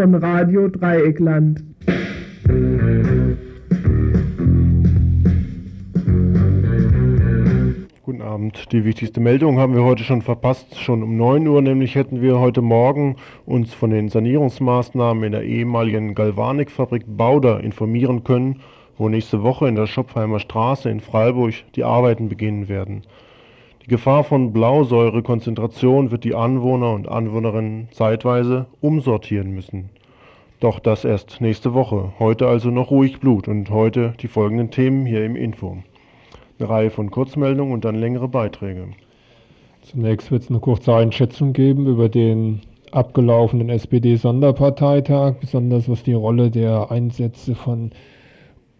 Von Radio Dreieckland. Guten Abend. Die wichtigste Meldung haben wir heute schon verpasst, schon um 9 Uhr, nämlich hätten wir heute Morgen uns von den Sanierungsmaßnahmen in der ehemaligen Galvanikfabrik Bauder informieren können, wo nächste Woche in der Schopfheimer Straße in Freiburg die Arbeiten beginnen werden. Die Gefahr von Blausäurekonzentration wird die Anwohner und Anwohnerinnen zeitweise umsortieren müssen. Doch das erst nächste Woche. Heute also noch ruhig Blut und heute die folgenden Themen hier im Info eine Reihe von Kurzmeldungen und dann längere Beiträge. Zunächst wird es eine kurze Einschätzung geben über den abgelaufenen SPD-Sonderparteitag, besonders was die Rolle der Einsätze von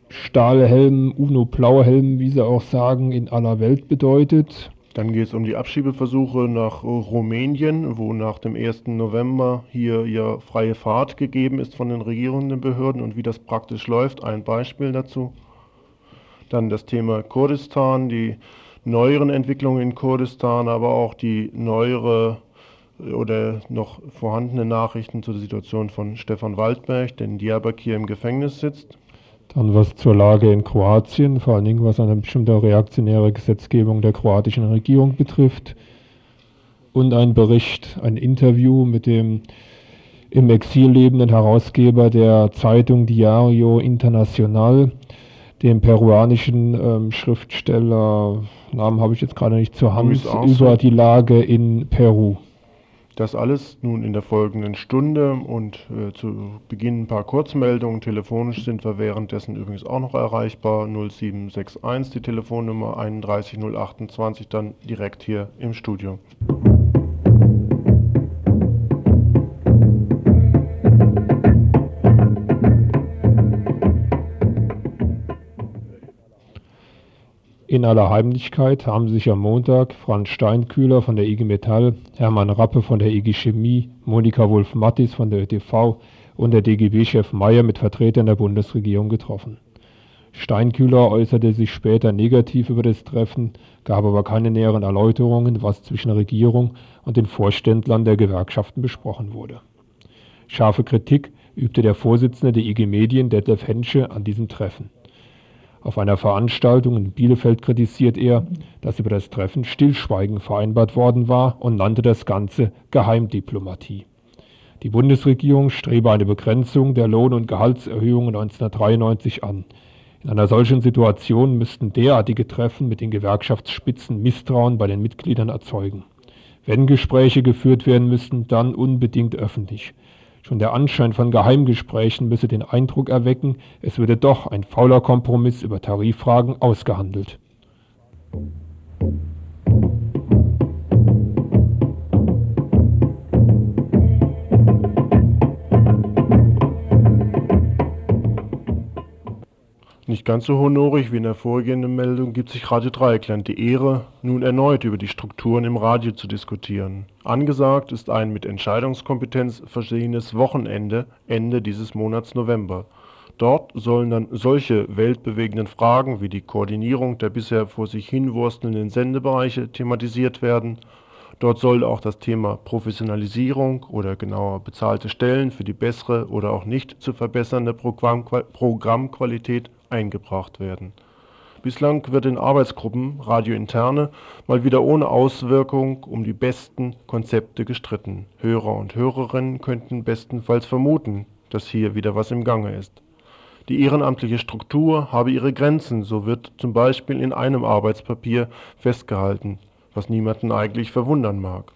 Stahlhelmen, UNO-Blauhelmen, wie sie auch sagen, in aller Welt bedeutet. Dann geht es um die Abschiebeversuche nach Rumänien, wo nach dem 1. November hier ja freie Fahrt gegeben ist von den regierenden Behörden und wie das praktisch läuft. Ein Beispiel dazu. Dann das Thema Kurdistan, die neueren Entwicklungen in Kurdistan, aber auch die neuere oder noch vorhandene Nachrichten zur Situation von Stefan Waldberg, der in Diyarbakir im Gefängnis sitzt. Dann was zur Lage in Kroatien, vor allen Dingen was eine bestimmte reaktionäre Gesetzgebung der kroatischen Regierung betrifft. Und ein Bericht, ein Interview mit dem im Exil lebenden Herausgeber der Zeitung Diario Internacional, dem peruanischen ähm, Schriftsteller, Namen habe ich jetzt gerade nicht zur Hand, über die Lage in Peru. Das alles nun in der folgenden Stunde und äh, zu Beginn ein paar Kurzmeldungen. Telefonisch sind wir währenddessen übrigens auch noch erreichbar. 0761 die Telefonnummer 31028 dann direkt hier im Studio. In aller Heimlichkeit haben sich am Montag Franz Steinkühler von der IG Metall, Hermann Rappe von der IG Chemie, Monika Wolf-Mattis von der ÖTV und der DGB-Chef Mayer mit Vertretern der Bundesregierung getroffen. Steinkühler äußerte sich später negativ über das Treffen, gab aber keine näheren Erläuterungen, was zwischen Regierung und den Vorständlern der Gewerkschaften besprochen wurde. Scharfe Kritik übte der Vorsitzende der IG Medien, Detlef Hensche, an diesem Treffen. Auf einer Veranstaltung in Bielefeld kritisiert er, dass über das Treffen Stillschweigen vereinbart worden war und nannte das Ganze Geheimdiplomatie. Die Bundesregierung strebe eine Begrenzung der Lohn- und Gehaltserhöhungen 1993 an. In einer solchen Situation müssten derartige Treffen mit den Gewerkschaftsspitzen Misstrauen bei den Mitgliedern erzeugen. Wenn Gespräche geführt werden müssten, dann unbedingt öffentlich. Schon der Anschein von Geheimgesprächen müsse den Eindruck erwecken, es würde doch ein fauler Kompromiss über Tariffragen ausgehandelt. Nicht ganz so honorig wie in der vorgehenden Meldung gibt sich Radio Dreieckland die Ehre, nun erneut über die Strukturen im Radio zu diskutieren. Angesagt ist ein mit Entscheidungskompetenz versehenes Wochenende Ende dieses Monats November. Dort sollen dann solche weltbewegenden Fragen wie die Koordinierung der bisher vor sich hinwurstelnden Sendebereiche thematisiert werden. Dort soll auch das Thema Professionalisierung oder genauer bezahlte Stellen für die bessere oder auch nicht zu verbessernde Programmqualität eingebracht werden. Bislang wird in Arbeitsgruppen radiointerne mal wieder ohne Auswirkung um die besten Konzepte gestritten. Hörer und Hörerinnen könnten bestenfalls vermuten, dass hier wieder was im Gange ist. Die ehrenamtliche Struktur habe ihre Grenzen, so wird zum Beispiel in einem Arbeitspapier festgehalten, was niemanden eigentlich verwundern mag.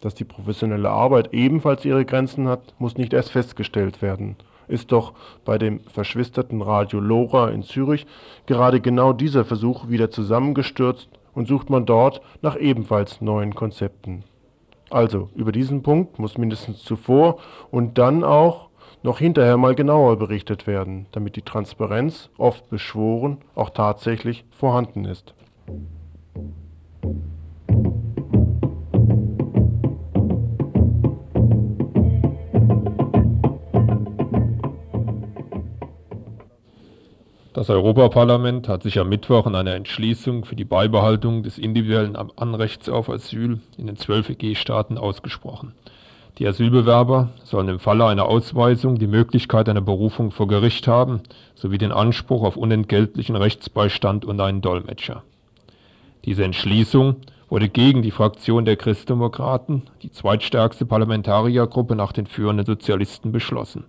Dass die professionelle Arbeit ebenfalls ihre Grenzen hat, muss nicht erst festgestellt werden ist doch bei dem verschwisterten Radio Lora in Zürich gerade genau dieser Versuch wieder zusammengestürzt und sucht man dort nach ebenfalls neuen Konzepten. Also, über diesen Punkt muss mindestens zuvor und dann auch noch hinterher mal genauer berichtet werden, damit die Transparenz, oft beschworen, auch tatsächlich vorhanden ist. Das Europaparlament hat sich am Mittwoch in einer Entschließung für die Beibehaltung des individuellen Anrechts auf Asyl in den zwölf EG-Staaten ausgesprochen. Die Asylbewerber sollen im Falle einer Ausweisung die Möglichkeit einer Berufung vor Gericht haben sowie den Anspruch auf unentgeltlichen Rechtsbeistand und einen Dolmetscher. Diese Entschließung wurde gegen die Fraktion der Christdemokraten, die zweitstärkste Parlamentariergruppe nach den führenden Sozialisten, beschlossen.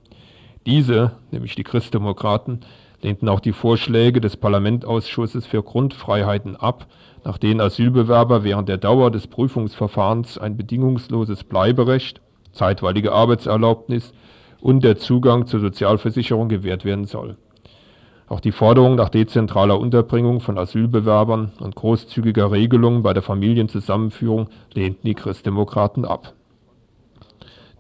Diese, nämlich die Christdemokraten, lehnten auch die Vorschläge des Parlamentsausschusses für Grundfreiheiten ab, nach denen Asylbewerber während der Dauer des Prüfungsverfahrens ein bedingungsloses Bleiberecht, zeitweilige Arbeitserlaubnis und der Zugang zur Sozialversicherung gewährt werden soll. Auch die Forderung nach dezentraler Unterbringung von Asylbewerbern und großzügiger Regelungen bei der Familienzusammenführung lehnten die Christdemokraten ab.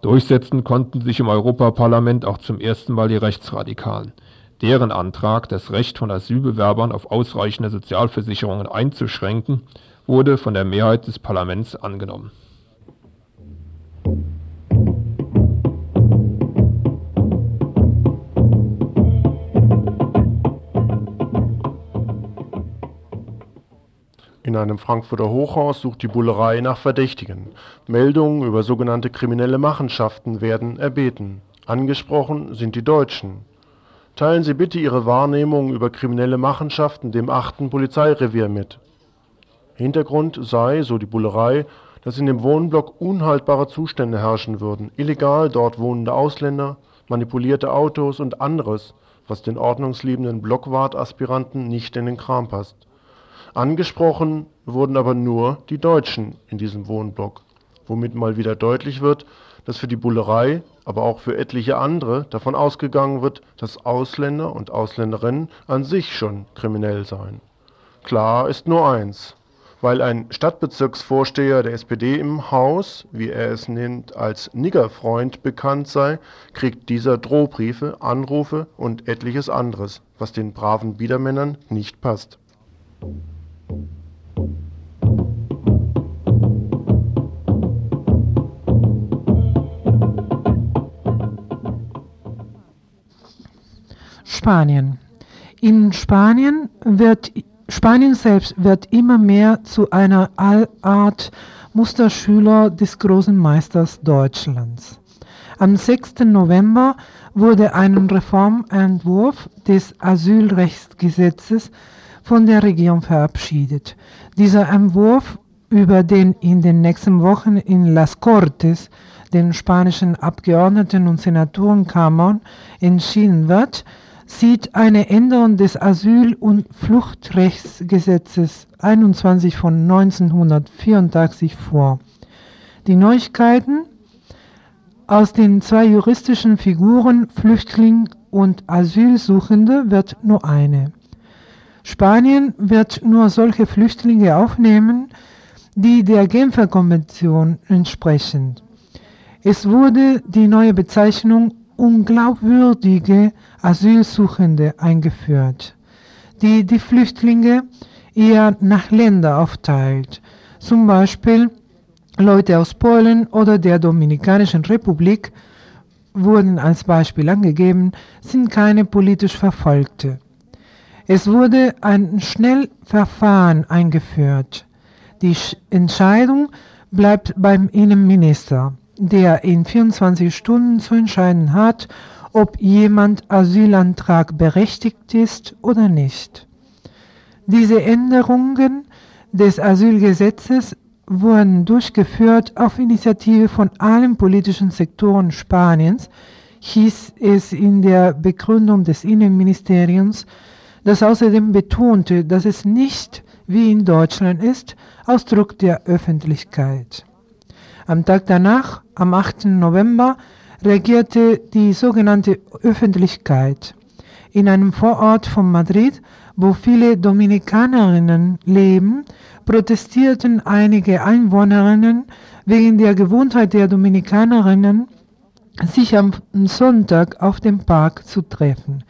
Durchsetzen konnten sich im Europaparlament auch zum ersten Mal die Rechtsradikalen. Deren Antrag, das Recht von Asylbewerbern auf ausreichende Sozialversicherungen einzuschränken, wurde von der Mehrheit des Parlaments angenommen. In einem Frankfurter Hochhaus sucht die Bullerei nach Verdächtigen. Meldungen über sogenannte kriminelle Machenschaften werden erbeten. Angesprochen sind die Deutschen. Teilen Sie bitte Ihre Wahrnehmung über kriminelle Machenschaften dem achten Polizeirevier mit. Hintergrund sei, so die Bullerei, dass in dem Wohnblock unhaltbare Zustände herrschen würden, illegal dort wohnende Ausländer, manipulierte Autos und anderes, was den ordnungsliebenden Blockwartaspiranten nicht in den Kram passt. Angesprochen wurden aber nur die Deutschen in diesem Wohnblock, womit mal wieder deutlich wird dass für die Bullerei, aber auch für etliche andere davon ausgegangen wird, dass Ausländer und Ausländerinnen an sich schon kriminell seien. Klar ist nur eins: Weil ein Stadtbezirksvorsteher der SPD im Haus, wie er es nennt, als Niggerfreund bekannt sei, kriegt dieser Drohbriefe, Anrufe und etliches anderes, was den braven Biedermännern nicht passt Spanien. In Spanien wird Spanien selbst wird immer mehr zu einer Art Musterschüler des großen Meisters Deutschlands. Am 6. November wurde ein Reformentwurf des Asylrechtsgesetzes von der Regierung verabschiedet. Dieser Entwurf, über den in den nächsten Wochen in Las Cortes, den spanischen Abgeordneten und Senatorenkammern, entschieden wird, sieht eine Änderung des Asyl- und Fluchtrechtsgesetzes 21 von 1984 vor. Die Neuigkeiten aus den zwei juristischen Figuren Flüchtling und Asylsuchende wird nur eine. Spanien wird nur solche Flüchtlinge aufnehmen, die der Genfer Konvention entsprechen. Es wurde die neue Bezeichnung unglaubwürdige Asylsuchende eingeführt, die die Flüchtlinge eher nach Ländern aufteilt, zum Beispiel Leute aus Polen oder der Dominikanischen Republik wurden als Beispiel angegeben, sind keine politisch Verfolgte. Es wurde ein Schnellverfahren eingeführt. Die Entscheidung bleibt beim Innenminister der in 24 Stunden zu entscheiden hat, ob jemand Asylantrag berechtigt ist oder nicht. Diese Änderungen des Asylgesetzes wurden durchgeführt auf Initiative von allen politischen Sektoren Spaniens, hieß es in der Begründung des Innenministeriums, das außerdem betonte, dass es nicht wie in Deutschland ist, Ausdruck der Öffentlichkeit. Am Tag danach, am 8. November, reagierte die sogenannte Öffentlichkeit. In einem Vorort von Madrid, wo viele Dominikanerinnen leben, protestierten einige Einwohnerinnen wegen der Gewohnheit der Dominikanerinnen, sich am Sonntag auf dem Park zu treffen.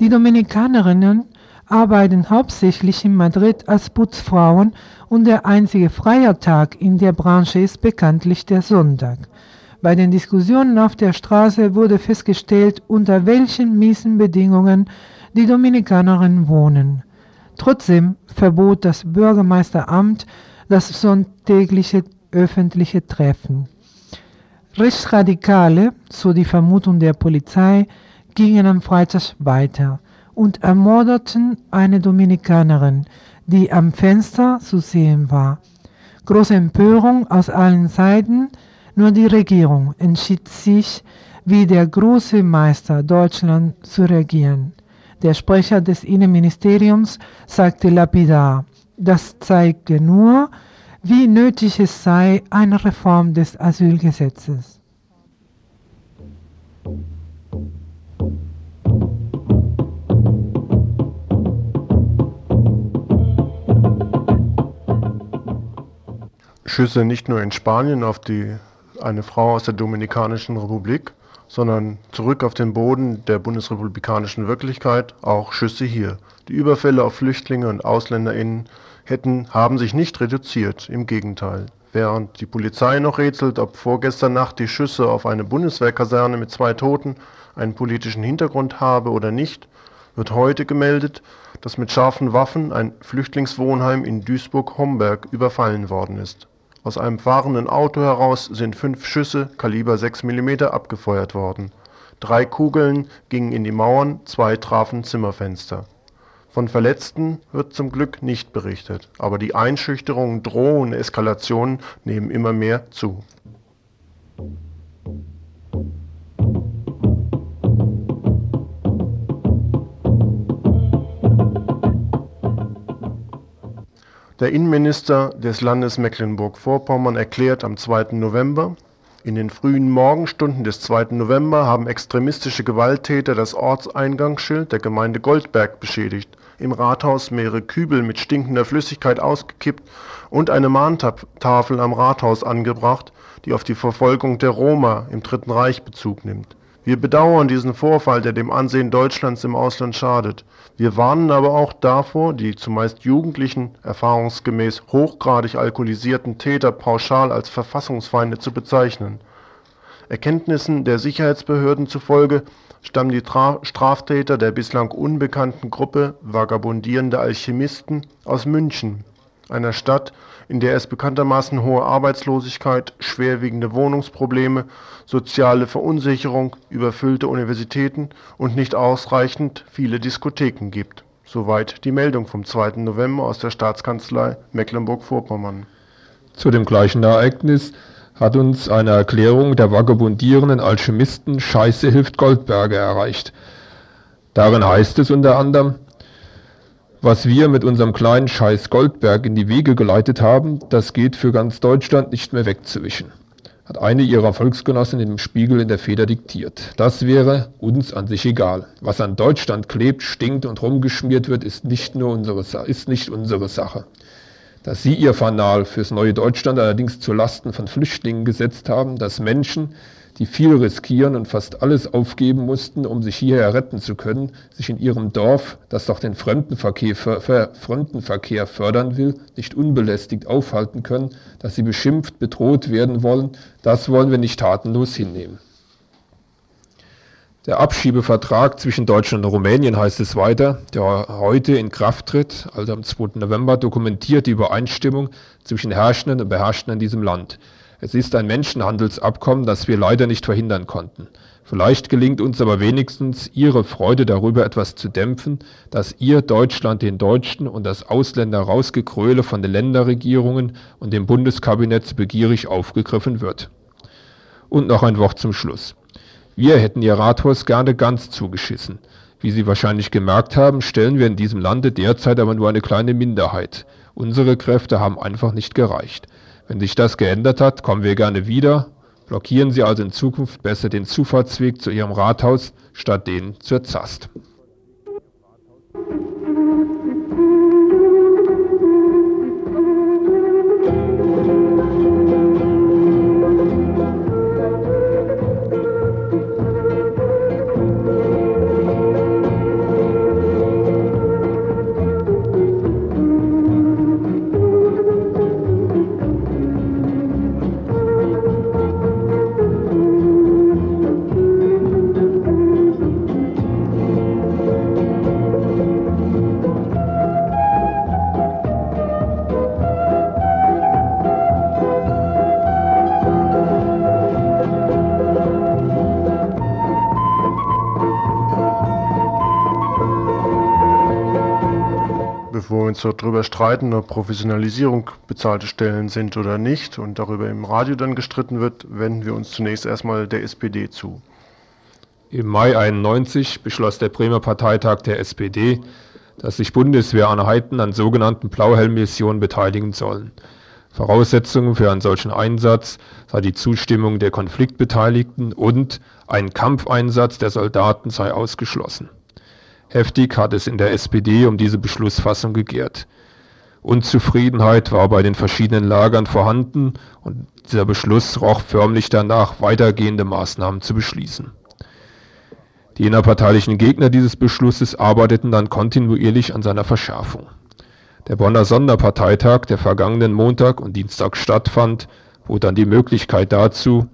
Die Dominikanerinnen arbeiten hauptsächlich in Madrid als Putzfrauen und der einzige freie Tag in der Branche ist bekanntlich der Sonntag. Bei den Diskussionen auf der Straße wurde festgestellt, unter welchen miesen Bedingungen die Dominikanerinnen wohnen. Trotzdem verbot das Bürgermeisteramt das sonntägliche öffentliche Treffen. Rechtsradikale, so die Vermutung der Polizei, gingen am Freitag weiter und ermordeten eine Dominikanerin, die am Fenster zu sehen war. Große Empörung aus allen Seiten, nur die Regierung entschied sich, wie der große Meister Deutschland zu regieren. Der Sprecher des Innenministeriums sagte lapidar, das zeige nur, wie nötig es sei, eine Reform des Asylgesetzes. Schüsse nicht nur in Spanien auf die, eine Frau aus der Dominikanischen Republik, sondern zurück auf den Boden der bundesrepublikanischen Wirklichkeit, auch Schüsse hier. Die Überfälle auf Flüchtlinge und AusländerInnen hätten, haben sich nicht reduziert, im Gegenteil. Während die Polizei noch rätselt, ob vorgestern Nacht die Schüsse auf eine Bundeswehrkaserne mit zwei Toten einen politischen Hintergrund habe oder nicht, wird heute gemeldet, dass mit scharfen Waffen ein Flüchtlingswohnheim in Duisburg-Homberg überfallen worden ist. Aus einem fahrenden Auto heraus sind fünf Schüsse Kaliber 6 mm abgefeuert worden. Drei Kugeln gingen in die Mauern, zwei trafen Zimmerfenster. Von Verletzten wird zum Glück nicht berichtet, aber die Einschüchterungen, Drohungen, Eskalationen nehmen immer mehr zu. Der Innenminister des Landes Mecklenburg-Vorpommern erklärt am 2. November, in den frühen Morgenstunden des 2. November haben extremistische Gewalttäter das Ortseingangsschild der Gemeinde Goldberg beschädigt, im Rathaus mehrere Kübel mit stinkender Flüssigkeit ausgekippt und eine Mahntafel am Rathaus angebracht, die auf die Verfolgung der Roma im Dritten Reich Bezug nimmt wir bedauern diesen Vorfall, der dem Ansehen Deutschlands im Ausland schadet. Wir warnen aber auch davor, die zumeist jugendlichen, erfahrungsgemäß hochgradig alkoholisierten Täter pauschal als Verfassungsfeinde zu bezeichnen. Erkenntnissen der Sicherheitsbehörden zufolge stammen die Straftäter der bislang unbekannten Gruppe vagabundierende Alchemisten aus München einer Stadt, in der es bekanntermaßen hohe Arbeitslosigkeit, schwerwiegende Wohnungsprobleme, soziale Verunsicherung, überfüllte Universitäten und nicht ausreichend viele Diskotheken gibt. Soweit die Meldung vom 2. November aus der Staatskanzlei Mecklenburg-Vorpommern. Zu dem gleichen Ereignis hat uns eine Erklärung der vagabundierenden Alchemisten Scheiße hilft Goldberger erreicht. Darin heißt es unter anderem, was wir mit unserem kleinen Scheiß Goldberg in die Wege geleitet haben, das geht für ganz Deutschland nicht mehr wegzuwischen, hat eine ihrer Volksgenossen im Spiegel in der Feder diktiert. Das wäre uns an sich egal. Was an Deutschland klebt, stinkt und rumgeschmiert wird, ist nicht nur unsere, ist nicht unsere Sache. Dass sie ihr Fanal fürs neue Deutschland allerdings zu Lasten von Flüchtlingen gesetzt haben, dass Menschen, die viel riskieren und fast alles aufgeben mussten, um sich hierher retten zu können, sich in ihrem Dorf, das doch den Fremdenverkehr, Fremdenverkehr fördern will, nicht unbelästigt aufhalten können, dass sie beschimpft, bedroht werden wollen, das wollen wir nicht tatenlos hinnehmen. Der Abschiebevertrag zwischen Deutschland und Rumänien heißt es weiter, der heute in Kraft tritt, also am 2. November, dokumentiert die Übereinstimmung zwischen Herrschenden und Beherrschten in diesem Land. Es ist ein Menschenhandelsabkommen, das wir leider nicht verhindern konnten. Vielleicht gelingt uns aber wenigstens, Ihre Freude darüber etwas zu dämpfen, dass ihr Deutschland den Deutschen und das Ausländer rausgekröle von den Länderregierungen und dem Bundeskabinett begierig aufgegriffen wird. Und noch ein Wort zum Schluss. Wir hätten Ihr Rathaus gerne ganz zugeschissen. Wie Sie wahrscheinlich gemerkt haben, stellen wir in diesem Lande derzeit aber nur eine kleine Minderheit. Unsere Kräfte haben einfach nicht gereicht. Wenn sich das geändert hat, kommen wir gerne wieder. Blockieren Sie also in Zukunft besser den Zufahrtsweg zu Ihrem Rathaus statt den zur Zast. Wir uns darüber streiten, ob Professionalisierung bezahlte Stellen sind oder nicht und darüber im Radio dann gestritten wird, wenden wir uns zunächst erstmal der SPD zu. Im Mai 91 beschloss der Bremer Parteitag der SPD, dass sich Bundeswehreinheiten an sogenannten Blauhelm-Missionen beteiligen sollen. Voraussetzungen für einen solchen Einsatz sei die Zustimmung der Konfliktbeteiligten und ein Kampfeinsatz der Soldaten sei ausgeschlossen. Heftig hat es in der SPD um diese Beschlussfassung gegärt. Unzufriedenheit war bei den verschiedenen Lagern vorhanden und dieser Beschluss roch förmlich danach, weitergehende Maßnahmen zu beschließen. Die innerparteilichen Gegner dieses Beschlusses arbeiteten dann kontinuierlich an seiner Verschärfung. Der Bonner Sonderparteitag, der vergangenen Montag und Dienstag stattfand, bot dann die Möglichkeit dazu.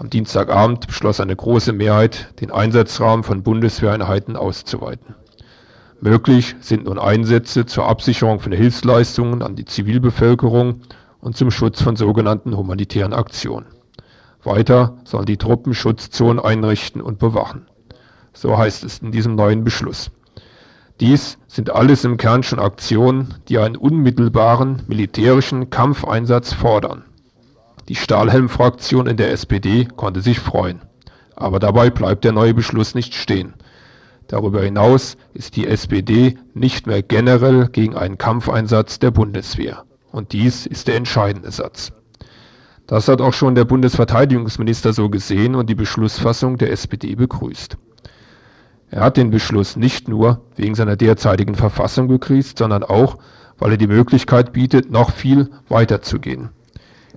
Am Dienstagabend beschloss eine große Mehrheit, den Einsatzrahmen von Bundeswehreinheiten auszuweiten. Möglich sind nun Einsätze zur Absicherung von Hilfsleistungen an die Zivilbevölkerung und zum Schutz von sogenannten humanitären Aktionen. Weiter sollen die Truppen Schutzzonen einrichten und bewachen. So heißt es in diesem neuen Beschluss. Dies sind alles im Kern schon Aktionen, die einen unmittelbaren militärischen Kampfeinsatz fordern. Die Stahlhelm-Fraktion in der SPD konnte sich freuen. Aber dabei bleibt der neue Beschluss nicht stehen. Darüber hinaus ist die SPD nicht mehr generell gegen einen Kampfeinsatz der Bundeswehr. Und dies ist der entscheidende Satz. Das hat auch schon der Bundesverteidigungsminister so gesehen und die Beschlussfassung der SPD begrüßt. Er hat den Beschluss nicht nur wegen seiner derzeitigen Verfassung begrüßt, sondern auch, weil er die Möglichkeit bietet, noch viel weiter zu gehen.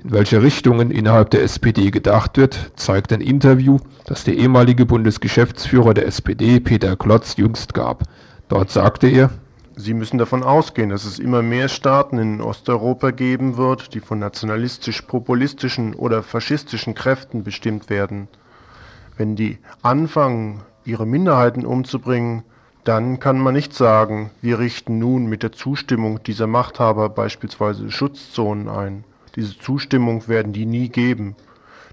In welche Richtungen innerhalb der SPD gedacht wird, zeigt ein Interview, das der ehemalige Bundesgeschäftsführer der SPD, Peter Klotz, jüngst gab. Dort sagte er, Sie müssen davon ausgehen, dass es immer mehr Staaten in Osteuropa geben wird, die von nationalistisch-populistischen oder faschistischen Kräften bestimmt werden. Wenn die anfangen, ihre Minderheiten umzubringen, dann kann man nicht sagen, wir richten nun mit der Zustimmung dieser Machthaber beispielsweise Schutzzonen ein. Diese Zustimmung werden die nie geben.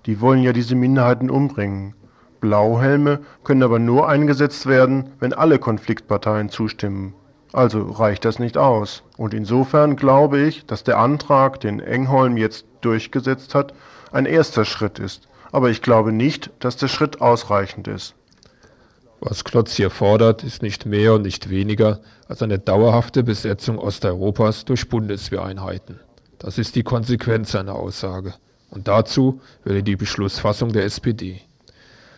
Die wollen ja diese Minderheiten umbringen. Blauhelme können aber nur eingesetzt werden, wenn alle Konfliktparteien zustimmen. Also reicht das nicht aus. Und insofern glaube ich, dass der Antrag, den Engholm jetzt durchgesetzt hat, ein erster Schritt ist. Aber ich glaube nicht, dass der Schritt ausreichend ist. Was Klotz hier fordert, ist nicht mehr und nicht weniger als eine dauerhafte Besetzung Osteuropas durch Bundeswehreinheiten. Das ist die Konsequenz seiner Aussage. Und dazu er die Beschlussfassung der SPD.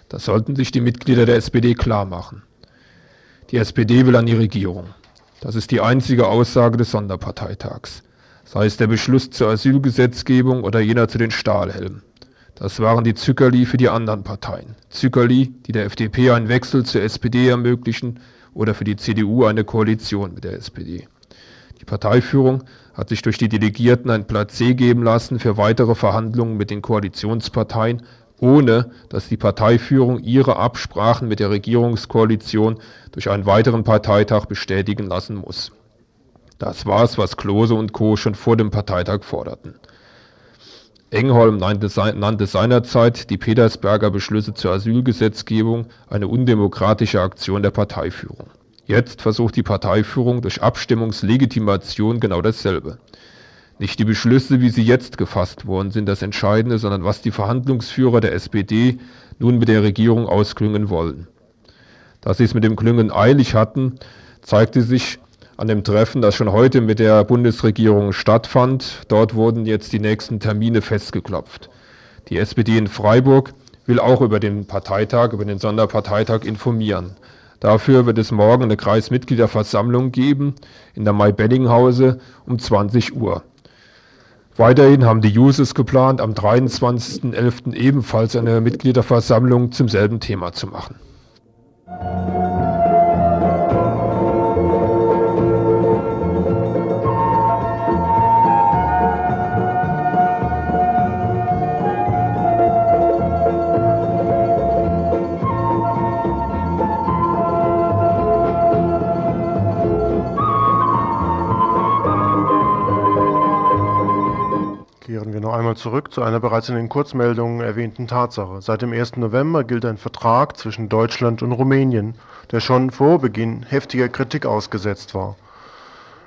Das sollten sich die Mitglieder der SPD klar machen. Die SPD will an die Regierung. Das ist die einzige Aussage des Sonderparteitags. Sei es der Beschluss zur Asylgesetzgebung oder jener zu den Stahlhelmen. Das waren die Zückerli für die anderen Parteien. Zückerli, die der FDP einen Wechsel zur SPD ermöglichen oder für die CDU eine Koalition mit der SPD. Die Parteiführung hat sich durch die Delegierten ein Placé geben lassen für weitere Verhandlungen mit den Koalitionsparteien, ohne dass die Parteiführung ihre Absprachen mit der Regierungskoalition durch einen weiteren Parteitag bestätigen lassen muss. Das war es, was Klose und Co. schon vor dem Parteitag forderten. Engholm nannte seinerzeit die Petersberger Beschlüsse zur Asylgesetzgebung eine undemokratische Aktion der Parteiführung. Jetzt versucht die Parteiführung durch Abstimmungslegitimation genau dasselbe. Nicht die Beschlüsse, wie sie jetzt gefasst worden sind, das Entscheidende, sondern was die Verhandlungsführer der SPD nun mit der Regierung ausklüngen wollen. Dass sie es mit dem Klüngen eilig hatten, zeigte sich an dem Treffen, das schon heute mit der Bundesregierung stattfand. Dort wurden jetzt die nächsten Termine festgeklopft. Die SPD in Freiburg will auch über den Parteitag, über den Sonderparteitag informieren. Dafür wird es morgen eine Kreismitgliederversammlung geben in der Mai-Bellinghause um 20 Uhr. Weiterhin haben die Jusos geplant, am 23.11. ebenfalls eine Mitgliederversammlung zum selben Thema zu machen. Einmal zurück zu einer bereits in den Kurzmeldungen erwähnten Tatsache. Seit dem 1. November gilt ein Vertrag zwischen Deutschland und Rumänien, der schon vor Beginn heftiger Kritik ausgesetzt war.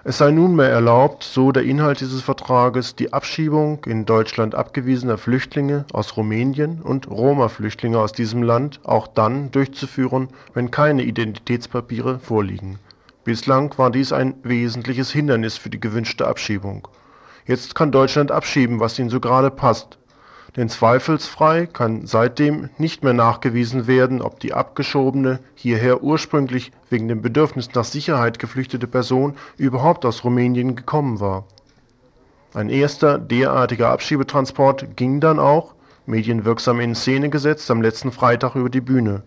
Es sei nunmehr erlaubt, so der Inhalt dieses Vertrages, die Abschiebung in Deutschland abgewiesener Flüchtlinge aus Rumänien und Roma-Flüchtlinge aus diesem Land auch dann durchzuführen, wenn keine Identitätspapiere vorliegen. Bislang war dies ein wesentliches Hindernis für die gewünschte Abschiebung. Jetzt kann Deutschland abschieben, was ihnen so gerade passt denn zweifelsfrei kann seitdem nicht mehr nachgewiesen werden, ob die abgeschobene, hierher ursprünglich wegen dem Bedürfnis nach Sicherheit geflüchtete Person überhaupt aus Rumänien gekommen war. Ein erster derartiger Abschiebetransport ging dann auch, medienwirksam in Szene gesetzt, am letzten Freitag über die Bühne.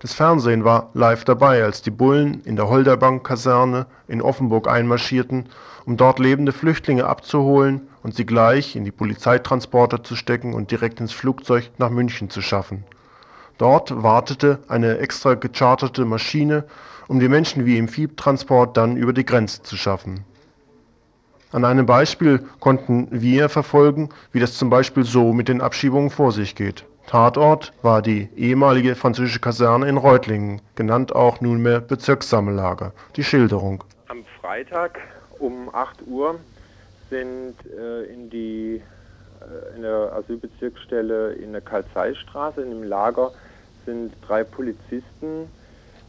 Das Fernsehen war live dabei, als die Bullen in der Holderbank-Kaserne in Offenburg einmarschierten, um dort lebende Flüchtlinge abzuholen und sie gleich in die Polizeitransporter zu stecken und direkt ins Flugzeug nach München zu schaffen. Dort wartete eine extra gecharterte Maschine, um die Menschen wie im Viehtransport dann über die Grenze zu schaffen. An einem Beispiel konnten wir verfolgen, wie das zum Beispiel so mit den Abschiebungen vor sich geht. Tatort war die ehemalige französische Kaserne in Reutlingen, genannt auch nunmehr Bezirkssammellager. Die Schilderung. Am Freitag um 8 Uhr sind äh, in die äh, in der Asylbezirksstelle in der Karl-Zeiss-Straße, in dem Lager, sind drei Polizisten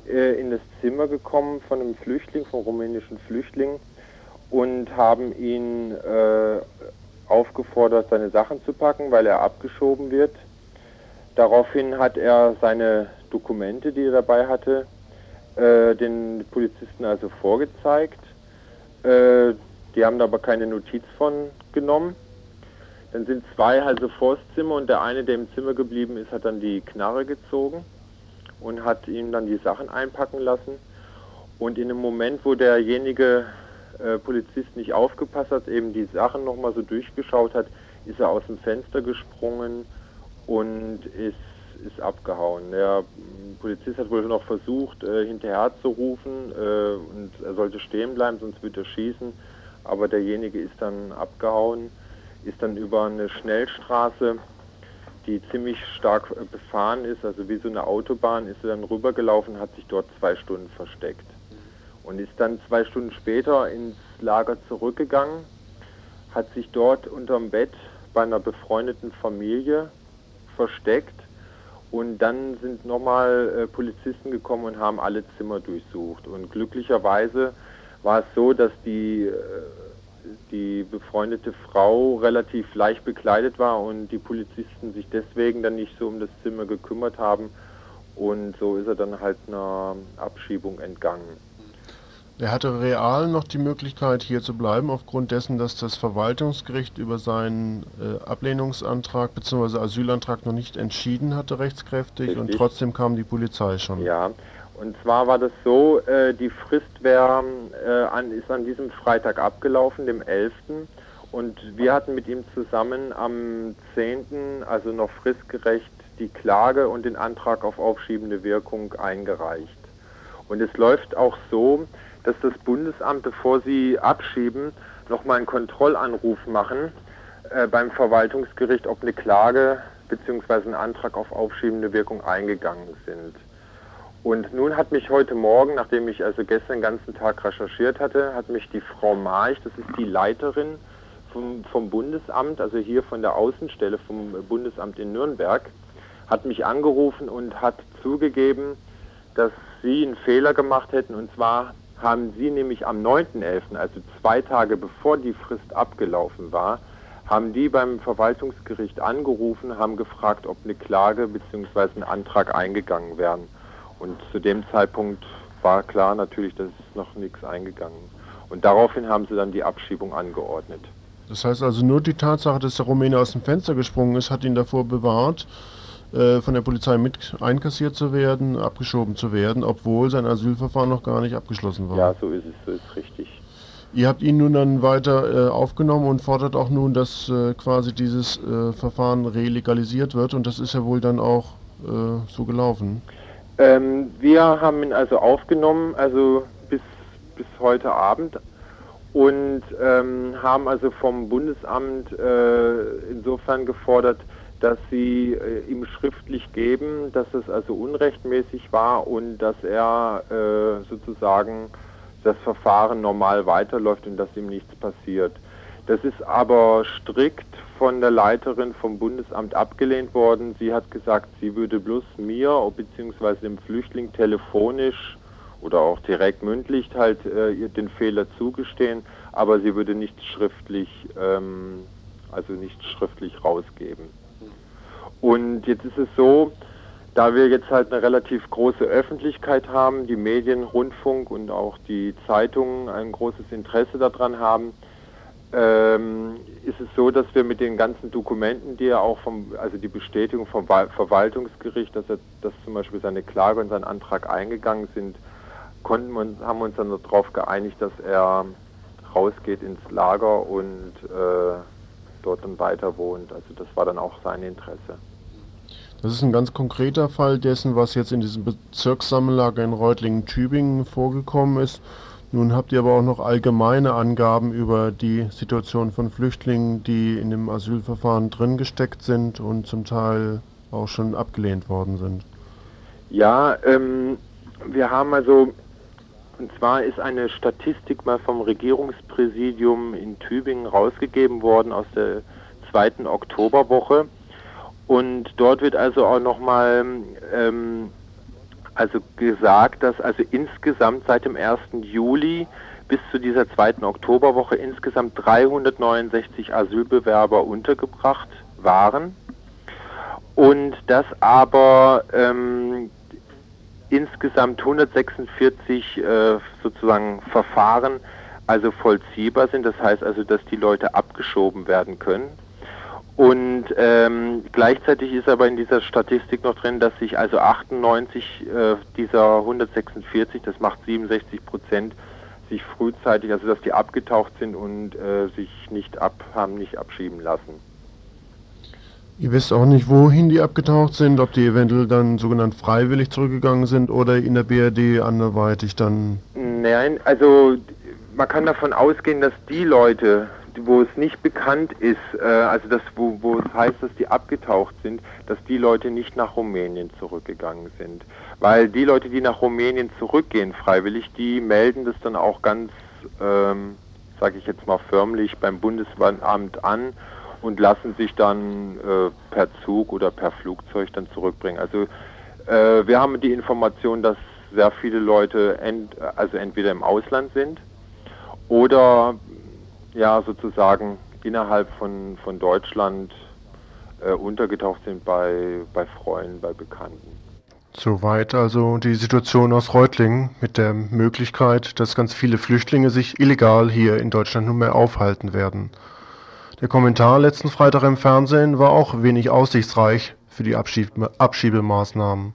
äh, in das Zimmer gekommen von einem Flüchtling, vom rumänischen Flüchtling und haben ihn äh, aufgefordert, seine Sachen zu packen, weil er abgeschoben wird. Daraufhin hat er seine Dokumente, die er dabei hatte, äh, den Polizisten also vorgezeigt. Äh, die haben da aber keine Notiz von genommen. Dann sind zwei also vors Zimmer und der eine, der im Zimmer geblieben ist, hat dann die Knarre gezogen und hat ihm dann die Sachen einpacken lassen. Und in dem Moment, wo derjenige äh, Polizist nicht aufgepasst hat, eben die Sachen nochmal so durchgeschaut hat, ist er aus dem Fenster gesprungen und ist, ist abgehauen. Der Polizist hat wohl noch versucht, äh, hinterher zu rufen äh, und er sollte stehen bleiben, sonst würde er schießen. Aber derjenige ist dann abgehauen, ist dann über eine Schnellstraße, die ziemlich stark befahren ist, also wie so eine Autobahn, ist er dann rübergelaufen, hat sich dort zwei Stunden versteckt. Und ist dann zwei Stunden später ins Lager zurückgegangen, hat sich dort unterm Bett bei einer befreundeten Familie versteckt und dann sind nochmal äh, Polizisten gekommen und haben alle Zimmer durchsucht und glücklicherweise war es so, dass die, äh, die befreundete Frau relativ leicht bekleidet war und die Polizisten sich deswegen dann nicht so um das Zimmer gekümmert haben. Und so ist er dann halt einer Abschiebung entgangen. Er hatte real noch die Möglichkeit, hier zu bleiben, aufgrund dessen, dass das Verwaltungsgericht über seinen äh, Ablehnungsantrag bzw. Asylantrag noch nicht entschieden hatte, rechtskräftig, Richtig. und trotzdem kam die Polizei schon. Ja, und zwar war das so, äh, die Frist wär, äh, an, ist an diesem Freitag abgelaufen, dem 11. Und wir hatten mit ihm zusammen am 10., also noch fristgerecht, die Klage und den Antrag auf aufschiebende Wirkung eingereicht. Und es läuft auch so, dass das Bundesamt, bevor sie abschieben, nochmal einen Kontrollanruf machen äh, beim Verwaltungsgericht, ob eine Klage bzw. ein Antrag auf aufschiebende Wirkung eingegangen sind. Und nun hat mich heute Morgen, nachdem ich also gestern den ganzen Tag recherchiert hatte, hat mich die Frau March, das ist die Leiterin vom, vom Bundesamt, also hier von der Außenstelle vom Bundesamt in Nürnberg, hat mich angerufen und hat zugegeben, dass sie einen Fehler gemacht hätten. Und zwar haben sie nämlich am 9.11., also zwei Tage bevor die Frist abgelaufen war, haben die beim Verwaltungsgericht angerufen, haben gefragt, ob eine Klage bzw. ein Antrag eingegangen wären. Und zu dem Zeitpunkt war klar natürlich, dass es noch nichts eingegangen. Und daraufhin haben sie dann die Abschiebung angeordnet. Das heißt also nur die Tatsache, dass der Rumäne aus dem Fenster gesprungen ist, hat ihn davor bewahrt, von der Polizei mit einkassiert zu werden, abgeschoben zu werden, obwohl sein Asylverfahren noch gar nicht abgeschlossen war. Ja, so ist es, so ist richtig. Ihr habt ihn nun dann weiter äh, aufgenommen und fordert auch nun, dass äh, quasi dieses äh, Verfahren relegalisiert wird und das ist ja wohl dann auch äh, so gelaufen. Ähm, wir haben ihn also aufgenommen, also bis, bis heute Abend und ähm, haben also vom Bundesamt äh, insofern gefordert, dass sie äh, ihm schriftlich geben, dass es also unrechtmäßig war und dass er äh, sozusagen das Verfahren normal weiterläuft und dass ihm nichts passiert. Das ist aber strikt von der Leiterin vom Bundesamt abgelehnt worden. Sie hat gesagt, sie würde bloß mir bzw. dem Flüchtling telefonisch oder auch direkt mündlich halt äh, den Fehler zugestehen, aber sie würde nichts schriftlich, ähm, also nichts schriftlich rausgeben. Und jetzt ist es so, da wir jetzt halt eine relativ große Öffentlichkeit haben, die Medien, Rundfunk und auch die Zeitungen ein großes Interesse daran haben, ähm, ist es so, dass wir mit den ganzen Dokumenten, die er auch vom, also die Bestätigung vom Verwaltungsgericht, dass er, dass zum Beispiel seine Klage und sein Antrag eingegangen sind, konnten wir, haben wir uns dann darauf geeinigt, dass er rausgeht ins Lager und äh, dort dann weiter wohnt. Also das war dann auch sein Interesse. Das ist ein ganz konkreter Fall dessen, was jetzt in diesem Bezirkssammellager in Reutlingen-Tübingen vorgekommen ist. Nun habt ihr aber auch noch allgemeine Angaben über die Situation von Flüchtlingen, die in dem Asylverfahren drin gesteckt sind und zum Teil auch schon abgelehnt worden sind. Ja, ähm, wir haben also, und zwar ist eine Statistik mal vom Regierungspräsidium in Tübingen rausgegeben worden aus der zweiten Oktoberwoche. Und dort wird also auch nochmal ähm, also gesagt, dass also insgesamt seit dem 1. Juli bis zu dieser zweiten Oktoberwoche insgesamt 369 Asylbewerber untergebracht waren und dass aber ähm, insgesamt 146 äh, sozusagen Verfahren also vollziehbar sind. Das heißt also, dass die Leute abgeschoben werden können. Und ähm, gleichzeitig ist aber in dieser Statistik noch drin, dass sich also 98 äh, dieser 146, das macht 67 Prozent, sich frühzeitig, also dass die abgetaucht sind und äh, sich nicht ab, haben nicht abschieben lassen. Ihr wisst auch nicht, wohin die abgetaucht sind, ob die eventuell dann sogenannt freiwillig zurückgegangen sind oder in der BRD anderweitig dann. Nein, also man kann davon ausgehen, dass die Leute, wo es nicht bekannt ist, äh, also das, wo, wo es heißt, dass die abgetaucht sind, dass die Leute nicht nach Rumänien zurückgegangen sind. Weil die Leute, die nach Rumänien zurückgehen freiwillig, die melden das dann auch ganz, ähm, sage ich jetzt mal förmlich, beim Bundesamt an und lassen sich dann äh, per Zug oder per Flugzeug dann zurückbringen. Also äh, wir haben die Information, dass sehr viele Leute ent, also entweder im Ausland sind oder ja sozusagen innerhalb von, von Deutschland äh, untergetaucht sind bei, bei Freunden, bei Bekannten. Soweit also die Situation aus Reutlingen mit der Möglichkeit, dass ganz viele Flüchtlinge sich illegal hier in Deutschland nunmehr aufhalten werden. Der Kommentar letzten Freitag im Fernsehen war auch wenig aussichtsreich für die Abschieb Abschiebemaßnahmen.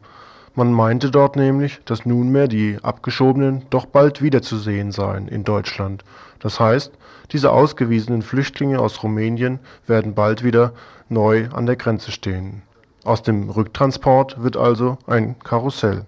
Man meinte dort nämlich, dass nunmehr die Abgeschobenen doch bald wiederzusehen seien in Deutschland. Das heißt, diese ausgewiesenen Flüchtlinge aus Rumänien werden bald wieder neu an der Grenze stehen. Aus dem Rücktransport wird also ein Karussell.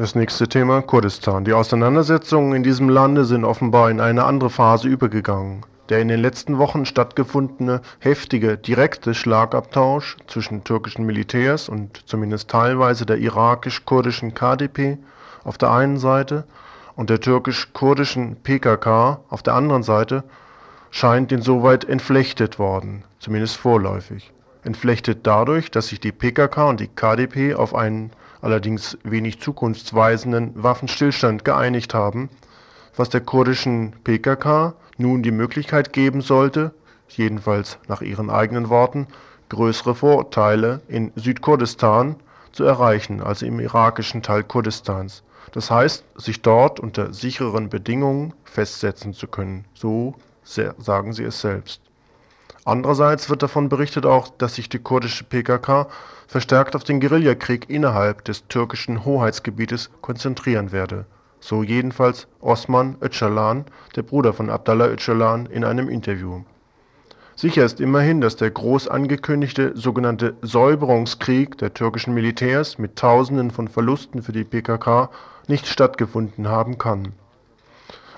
Das nächste Thema Kurdistan. Die Auseinandersetzungen in diesem Lande sind offenbar in eine andere Phase übergegangen. Der in den letzten Wochen stattgefundene heftige direkte Schlagabtausch zwischen türkischen Militärs und zumindest teilweise der irakisch-kurdischen KDP auf der einen Seite und der türkisch-kurdischen PKK auf der anderen Seite scheint insoweit entflechtet worden, zumindest vorläufig. Entflechtet dadurch, dass sich die PKK und die KDP auf einen allerdings wenig zukunftsweisenden Waffenstillstand geeinigt haben, was der kurdischen PKK nun die Möglichkeit geben sollte, jedenfalls nach ihren eigenen Worten, größere Vorteile in Südkurdistan zu erreichen, also im irakischen Teil Kurdistans. Das heißt, sich dort unter sicheren Bedingungen festsetzen zu können. So sagen sie es selbst. Andererseits wird davon berichtet auch, dass sich die kurdische PKK verstärkt auf den Guerillakrieg innerhalb des türkischen Hoheitsgebietes konzentrieren werde. so jedenfalls Osman Öcalan, der Bruder von Abdallah Öcalan, in einem Interview. Sicher ist immerhin, dass der groß angekündigte sogenannte Säuberungskrieg der türkischen Militärs mit Tausenden von Verlusten für die PKK nicht stattgefunden haben kann.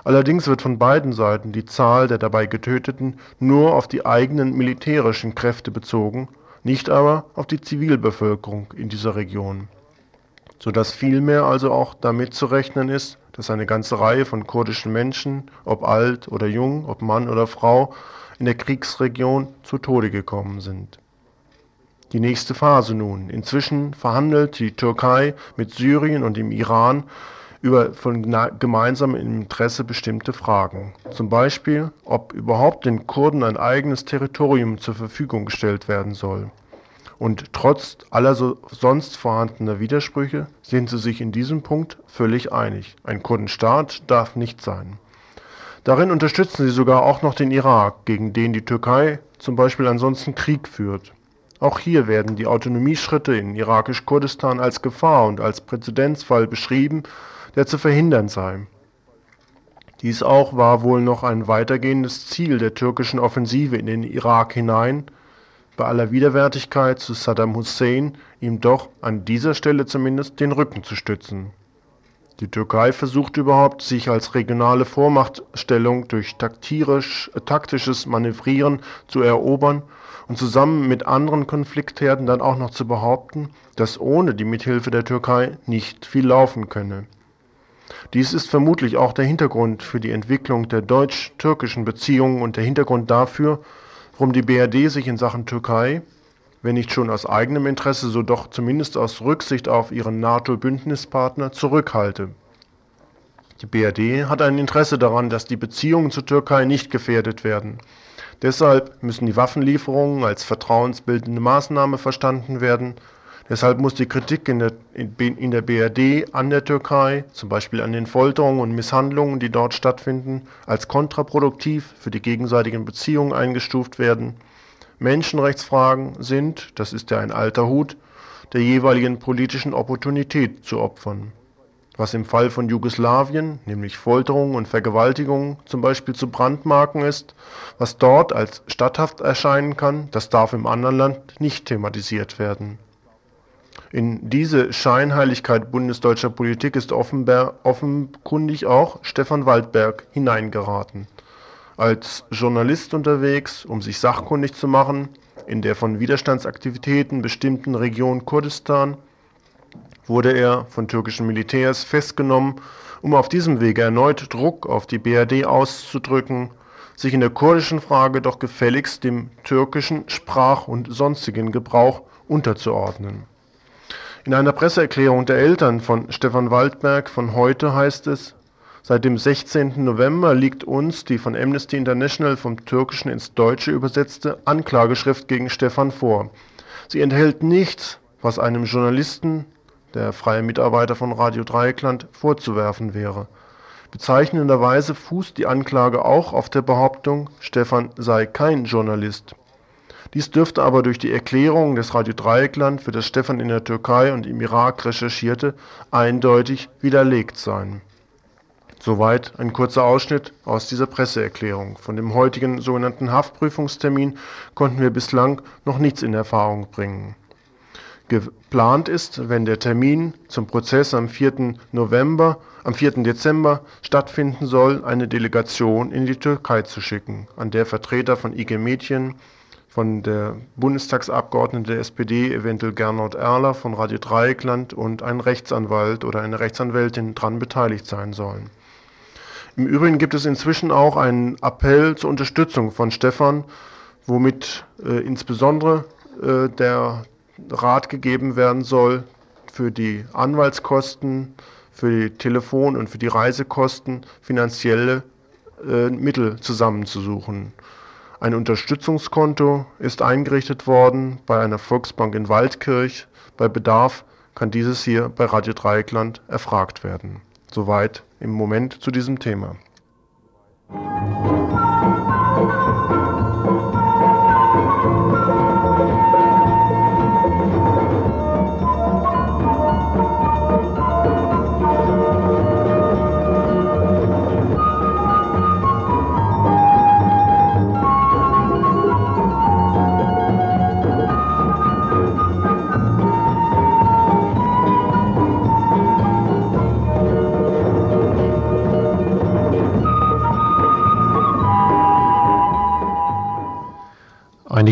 Allerdings wird von beiden Seiten die Zahl der dabei Getöteten nur auf die eigenen militärischen Kräfte bezogen, nicht aber auf die Zivilbevölkerung in dieser Region, so dass vielmehr also auch damit zu rechnen ist, dass eine ganze Reihe von kurdischen Menschen, ob alt oder jung, ob Mann oder Frau, in der Kriegsregion zu Tode gekommen sind. Die nächste Phase nun. Inzwischen verhandelt die Türkei mit Syrien und dem Iran über von gemeinsamem Interesse bestimmte Fragen. Zum Beispiel, ob überhaupt den Kurden ein eigenes Territorium zur Verfügung gestellt werden soll. Und trotz aller so sonst vorhandener Widersprüche sind sie sich in diesem Punkt völlig einig. Ein Kurdenstaat darf nicht sein. Darin unterstützen sie sogar auch noch den Irak, gegen den die Türkei zum Beispiel ansonsten Krieg führt. Auch hier werden die Autonomieschritte in irakisch-Kurdistan als Gefahr und als Präzedenzfall beschrieben der zu verhindern sei. Dies auch war wohl noch ein weitergehendes Ziel der türkischen Offensive in den Irak hinein, bei aller Widerwärtigkeit zu Saddam Hussein ihm doch an dieser Stelle zumindest den Rücken zu stützen. Die Türkei versucht überhaupt, sich als regionale Vormachtstellung durch taktisch, taktisches Manövrieren zu erobern und zusammen mit anderen Konfliktherden dann auch noch zu behaupten, dass ohne die Mithilfe der Türkei nicht viel laufen könne. Dies ist vermutlich auch der Hintergrund für die Entwicklung der deutsch-türkischen Beziehungen und der Hintergrund dafür, warum die BRD sich in Sachen Türkei, wenn nicht schon aus eigenem Interesse, so doch zumindest aus Rücksicht auf ihren NATO-Bündnispartner zurückhalte. Die BRD hat ein Interesse daran, dass die Beziehungen zur Türkei nicht gefährdet werden. Deshalb müssen die Waffenlieferungen als vertrauensbildende Maßnahme verstanden werden Deshalb muss die Kritik in der, in der BRD an der Türkei, zum Beispiel an den Folterungen und Misshandlungen, die dort stattfinden, als kontraproduktiv für die gegenseitigen Beziehungen eingestuft werden. Menschenrechtsfragen sind, das ist ja ein alter Hut, der jeweiligen politischen Opportunität zu opfern. Was im Fall von Jugoslawien, nämlich Folterungen und Vergewaltigungen, zum Beispiel zu Brandmarken ist, was dort als statthaft erscheinen kann, das darf im anderen Land nicht thematisiert werden. In diese Scheinheiligkeit bundesdeutscher Politik ist offenkundig auch Stefan Waldberg hineingeraten. Als Journalist unterwegs, um sich sachkundig zu machen, in der von Widerstandsaktivitäten bestimmten Region Kurdistan, wurde er von türkischen Militärs festgenommen, um auf diesem Wege erneut Druck auf die BRD auszudrücken, sich in der kurdischen Frage doch gefälligst dem türkischen Sprach- und sonstigen Gebrauch unterzuordnen in einer Presseerklärung der Eltern von Stefan Waldberg von heute heißt es, seit dem 16. November liegt uns die von Amnesty International vom Türkischen ins Deutsche übersetzte Anklageschrift gegen Stefan vor. Sie enthält nichts, was einem Journalisten, der freie Mitarbeiter von Radio Dreieckland, vorzuwerfen wäre. Bezeichnenderweise fußt die Anklage auch auf der Behauptung, Stefan sei kein Journalist. Dies dürfte aber durch die Erklärung des Radio Dreieckland, für das Stefan in der Türkei und im Irak recherchierte, eindeutig widerlegt sein. Soweit ein kurzer Ausschnitt aus dieser Presseerklärung. Von dem heutigen sogenannten Haftprüfungstermin konnten wir bislang noch nichts in Erfahrung bringen. Geplant ist, wenn der Termin zum Prozess am 4. November, am 4. Dezember stattfinden soll, eine Delegation in die Türkei zu schicken, an der Vertreter von IG Mädchen, von der Bundestagsabgeordneten der SPD, eventuell Gernot Erler von Radio Dreieckland und ein Rechtsanwalt oder eine Rechtsanwältin dran beteiligt sein sollen. Im Übrigen gibt es inzwischen auch einen Appell zur Unterstützung von Stefan, womit äh, insbesondere äh, der Rat gegeben werden soll, für die Anwaltskosten, für die Telefon- und für die Reisekosten finanzielle äh, Mittel zusammenzusuchen. Ein Unterstützungskonto ist eingerichtet worden bei einer Volksbank in Waldkirch. Bei Bedarf kann dieses hier bei Radio Dreieckland erfragt werden. Soweit im Moment zu diesem Thema.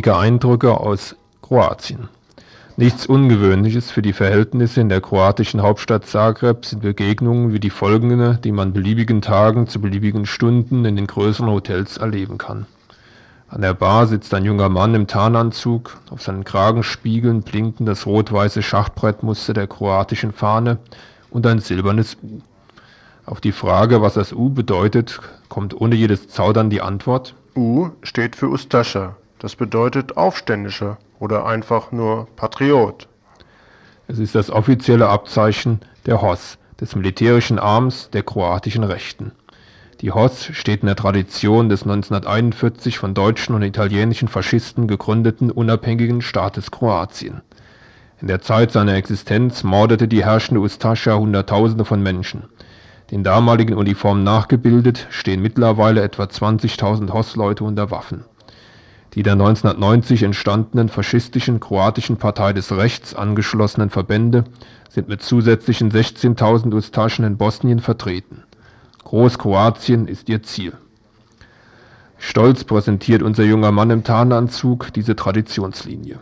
Einige Eindrücke aus Kroatien. Nichts Ungewöhnliches für die Verhältnisse in der kroatischen Hauptstadt Zagreb sind Begegnungen wie die folgende, die man beliebigen Tagen zu beliebigen Stunden in den größeren Hotels erleben kann. An der Bar sitzt ein junger Mann im Tarnanzug, auf seinen Kragenspiegeln blinken das rot-weiße Schachbrettmuster der kroatischen Fahne und ein silbernes U. Auf die Frage, was das U bedeutet, kommt ohne jedes Zaudern die Antwort. U steht für Ustascha. Das bedeutet Aufständischer oder einfach nur Patriot. Es ist das offizielle Abzeichen der HOS, des militärischen Arms der kroatischen Rechten. Die HOS steht in der Tradition des 1941 von deutschen und italienischen Faschisten gegründeten unabhängigen Staates Kroatien. In der Zeit seiner Existenz mordete die herrschende Ustascha Hunderttausende von Menschen. Den damaligen Uniformen nachgebildet stehen mittlerweile etwa 20.000 HOS-Leute unter Waffen. Die der 1990 entstandenen faschistischen kroatischen Partei des Rechts angeschlossenen Verbände sind mit zusätzlichen 16.000 Ustaschen in Bosnien vertreten Großkroatien ist ihr Ziel. Stolz präsentiert unser junger Mann im Tarnanzug diese Traditionslinie.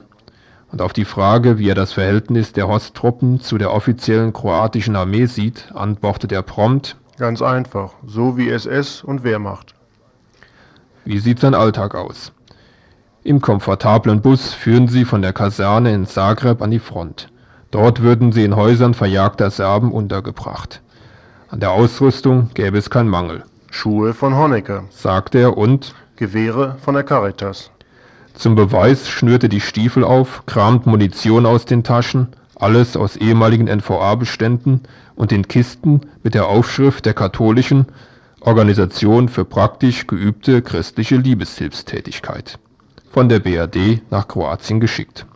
Und auf die Frage, wie er das Verhältnis der Host-Truppen zu der offiziellen kroatischen Armee sieht, antwortet er prompt: Ganz einfach, so wie SS und Wehrmacht. Wie sieht sein Alltag aus? Im komfortablen Bus führen sie von der Kaserne in Zagreb an die Front. Dort würden sie in Häusern verjagter Serben untergebracht. An der Ausrüstung gäbe es keinen Mangel, Schuhe von Honecker, sagte er und Gewehre von der Caritas. zum Beweis schnürte die Stiefel auf, kramt Munition aus den Taschen, alles aus ehemaligen NVA-Beständen und in Kisten mit der Aufschrift der katholischen Organisation für praktisch geübte christliche Liebeshilfstätigkeit von der BRD nach Kroatien geschickt.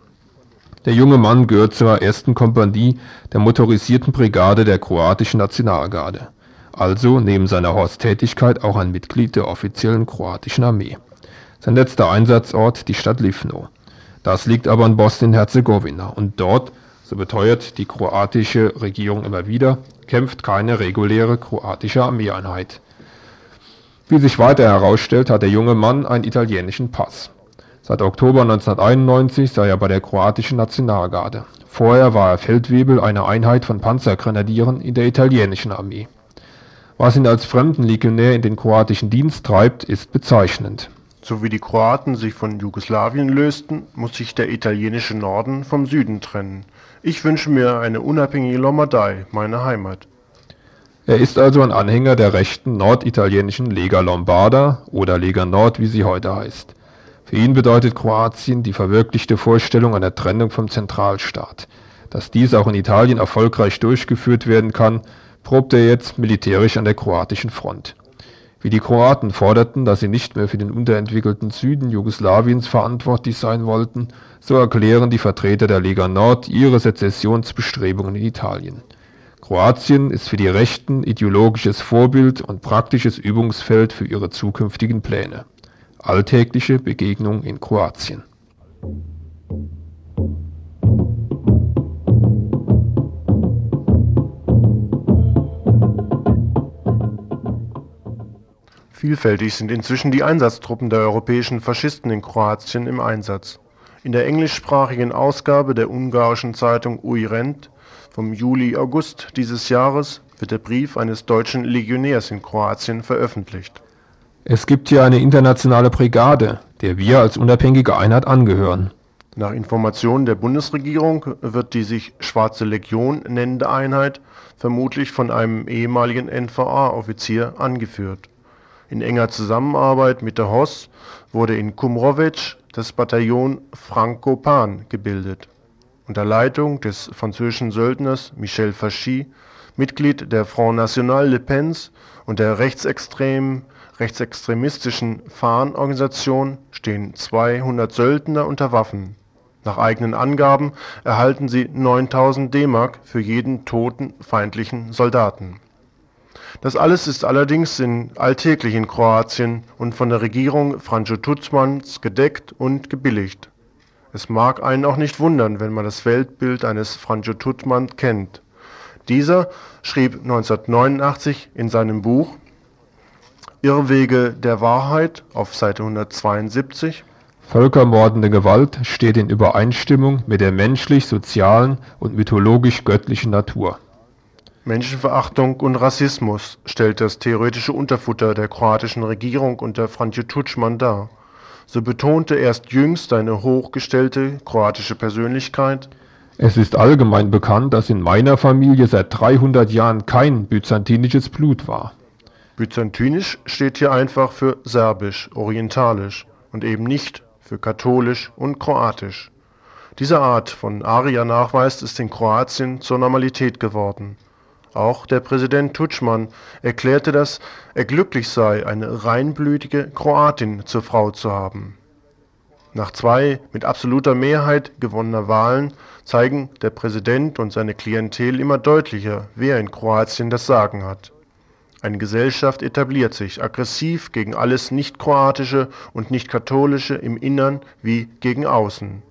Der junge Mann gehört zur ersten Kompanie der motorisierten Brigade der kroatischen Nationalgarde, also neben seiner Horsttätigkeit auch ein Mitglied der offiziellen kroatischen Armee. Sein letzter Einsatzort die Stadt Livno. Das liegt aber in Bosnien-Herzegowina und dort, so beteuert die kroatische Regierung immer wieder, kämpft keine reguläre kroatische Armeeeinheit. Wie sich weiter herausstellt, hat der junge Mann einen italienischen Pass. Seit Oktober 1991 sei er bei der kroatischen Nationalgarde. Vorher war er Feldwebel einer Einheit von Panzergrenadieren in der italienischen Armee. Was ihn als Fremdenlegionär in den kroatischen Dienst treibt, ist bezeichnend. So wie die Kroaten sich von Jugoslawien lösten, muss sich der italienische Norden vom Süden trennen. Ich wünsche mir eine unabhängige Lombardei, meine Heimat. Er ist also ein Anhänger der rechten norditalienischen Lega Lombarda oder Lega Nord, wie sie heute heißt. Für ihn bedeutet Kroatien die verwirklichte Vorstellung einer Trennung vom Zentralstaat. Dass dies auch in Italien erfolgreich durchgeführt werden kann, probt er jetzt militärisch an der kroatischen Front. Wie die Kroaten forderten, dass sie nicht mehr für den unterentwickelten Süden Jugoslawiens verantwortlich sein wollten, so erklären die Vertreter der Lega Nord ihre Sezessionsbestrebungen in Italien. Kroatien ist für die Rechten ideologisches Vorbild und praktisches Übungsfeld für ihre zukünftigen Pläne. Alltägliche Begegnung in Kroatien. Vielfältig sind inzwischen die Einsatztruppen der europäischen Faschisten in Kroatien im Einsatz. In der englischsprachigen Ausgabe der ungarischen Zeitung Uirent vom Juli-August dieses Jahres wird der Brief eines deutschen Legionärs in Kroatien veröffentlicht. Es gibt hier eine internationale Brigade, der wir als unabhängige Einheit angehören. Nach Informationen der Bundesregierung wird die sich Schwarze Legion nennende Einheit vermutlich von einem ehemaligen NVA-Offizier angeführt. In enger Zusammenarbeit mit der HOS wurde in Kumrovec das Bataillon Frankopan gebildet. Unter Leitung des französischen Söldners Michel Fachy, Mitglied der Front National Le Pens und der rechtsextremen rechtsextremistischen Fahnen-Organisation stehen 200 Söldner unter Waffen. Nach eigenen Angaben erhalten sie 9000 D-Mark für jeden toten feindlichen Soldaten. Das alles ist allerdings in alltäglich in Kroatien und von der Regierung Franjo Tuđmans gedeckt und gebilligt. Es mag einen auch nicht wundern, wenn man das Weltbild eines Franjo Tuđman kennt. Dieser schrieb 1989 in seinem Buch Irrwege der Wahrheit auf Seite 172. Völkermordende Gewalt steht in Übereinstimmung mit der menschlich-sozialen und mythologisch-göttlichen Natur. Menschenverachtung und Rassismus stellt das theoretische Unterfutter der kroatischen Regierung unter Franjo Tuđman dar. So betonte erst jüngst eine hochgestellte kroatische Persönlichkeit, Es ist allgemein bekannt, dass in meiner Familie seit 300 Jahren kein byzantinisches Blut war. Byzantinisch steht hier einfach für serbisch, orientalisch und eben nicht für katholisch und kroatisch. Diese Art von Aria-Nachweis ist in Kroatien zur Normalität geworden. Auch der Präsident Tuđman erklärte, dass er glücklich sei, eine reinblütige Kroatin zur Frau zu haben. Nach zwei mit absoluter Mehrheit gewonnener Wahlen zeigen der Präsident und seine Klientel immer deutlicher, wer in Kroatien das Sagen hat. Eine Gesellschaft etabliert sich aggressiv gegen alles Nicht-Kroatische und Nicht-Katholische im Innern wie gegen außen.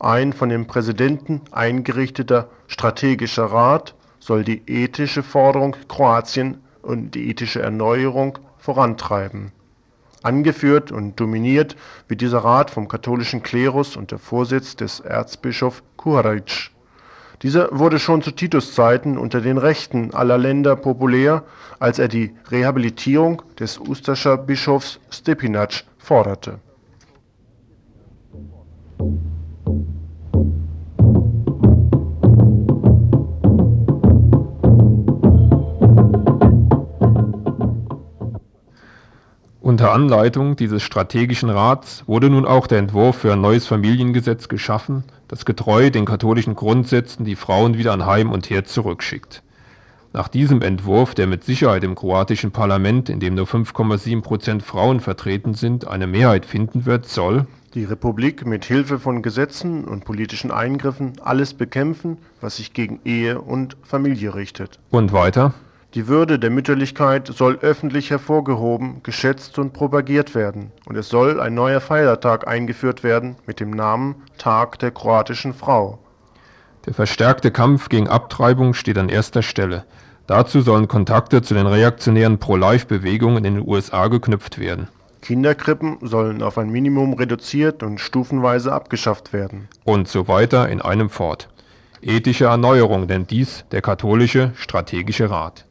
Ein von dem Präsidenten eingerichteter strategischer Rat soll die ethische Forderung Kroatien und die ethische Erneuerung vorantreiben. Angeführt und dominiert wird dieser Rat vom katholischen Klerus unter Vorsitz des Erzbischof Kuharic. Dieser wurde schon zu Titus Zeiten unter den Rechten aller Länder populär, als er die Rehabilitierung des Usterscher Bischofs Stepinac forderte. Unter Anleitung dieses strategischen Rats wurde nun auch der Entwurf für ein neues Familiengesetz geschaffen, das getreu den katholischen Grundsätzen die Frauen wieder an Heim und Herd zurückschickt. Nach diesem Entwurf, der mit Sicherheit im kroatischen Parlament, in dem nur 5,7 Prozent Frauen vertreten sind, eine Mehrheit finden wird, soll Die Republik mit Hilfe von Gesetzen und politischen Eingriffen alles bekämpfen, was sich gegen Ehe und Familie richtet. und weiter Die Würde der Mütterlichkeit soll öffentlich hervorgehoben, geschätzt und propagiert werden, und es soll ein neuer Feiertag eingeführt werden mit dem Namen Tag der kroatischen Frau. Der verstärkte Kampf gegen Abtreibung steht an erster Stelle. Dazu sollen Kontakte zu den reaktionären Pro-Life-Bewegungen in den USA geknüpft werden. Kinderkrippen sollen auf ein Minimum reduziert und stufenweise abgeschafft werden. Und so weiter in einem fort. Ethische Erneuerung nennt dies der katholische Strategische Rat.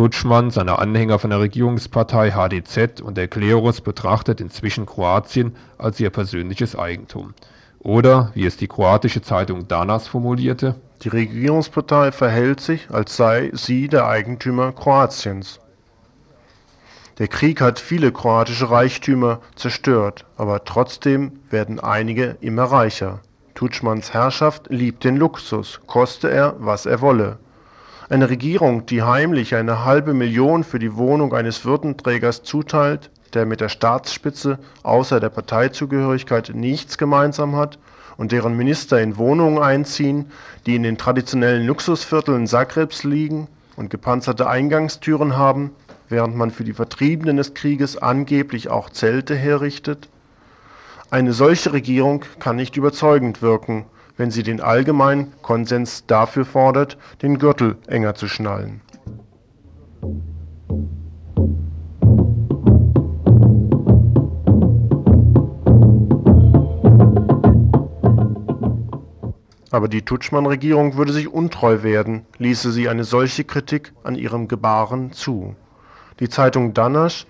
Tutschmann, seine Anhänger von der Regierungspartei HDZ und der Klerus betrachtet inzwischen Kroatien als ihr persönliches Eigentum. Oder, wie es die kroatische Zeitung Danas formulierte, Die Regierungspartei verhält sich, als sei sie der Eigentümer Kroatiens. Der Krieg hat viele kroatische Reichtümer zerstört, aber trotzdem werden einige immer reicher. Tutschmans Herrschaft liebt den Luxus, koste er, was er wolle. Eine Regierung, die heimlich eine halbe Million für die Wohnung eines Würdenträgers zuteilt, der mit der Staatsspitze außer der Parteizugehörigkeit nichts gemeinsam hat und deren Minister in Wohnungen einziehen, die in den traditionellen Luxusvierteln Zagrebs liegen und gepanzerte Eingangstüren haben, während man für die Vertriebenen des Krieges angeblich auch Zelte herrichtet? Eine solche Regierung kann nicht überzeugend wirken, wenn sie den allgemeinen Konsens dafür fordert, den Gürtel enger zu schnallen. Aber die Tutschmann-Regierung würde sich untreu werden, ließe sie eine solche Kritik an ihrem Gebaren zu. Die Zeitung Danas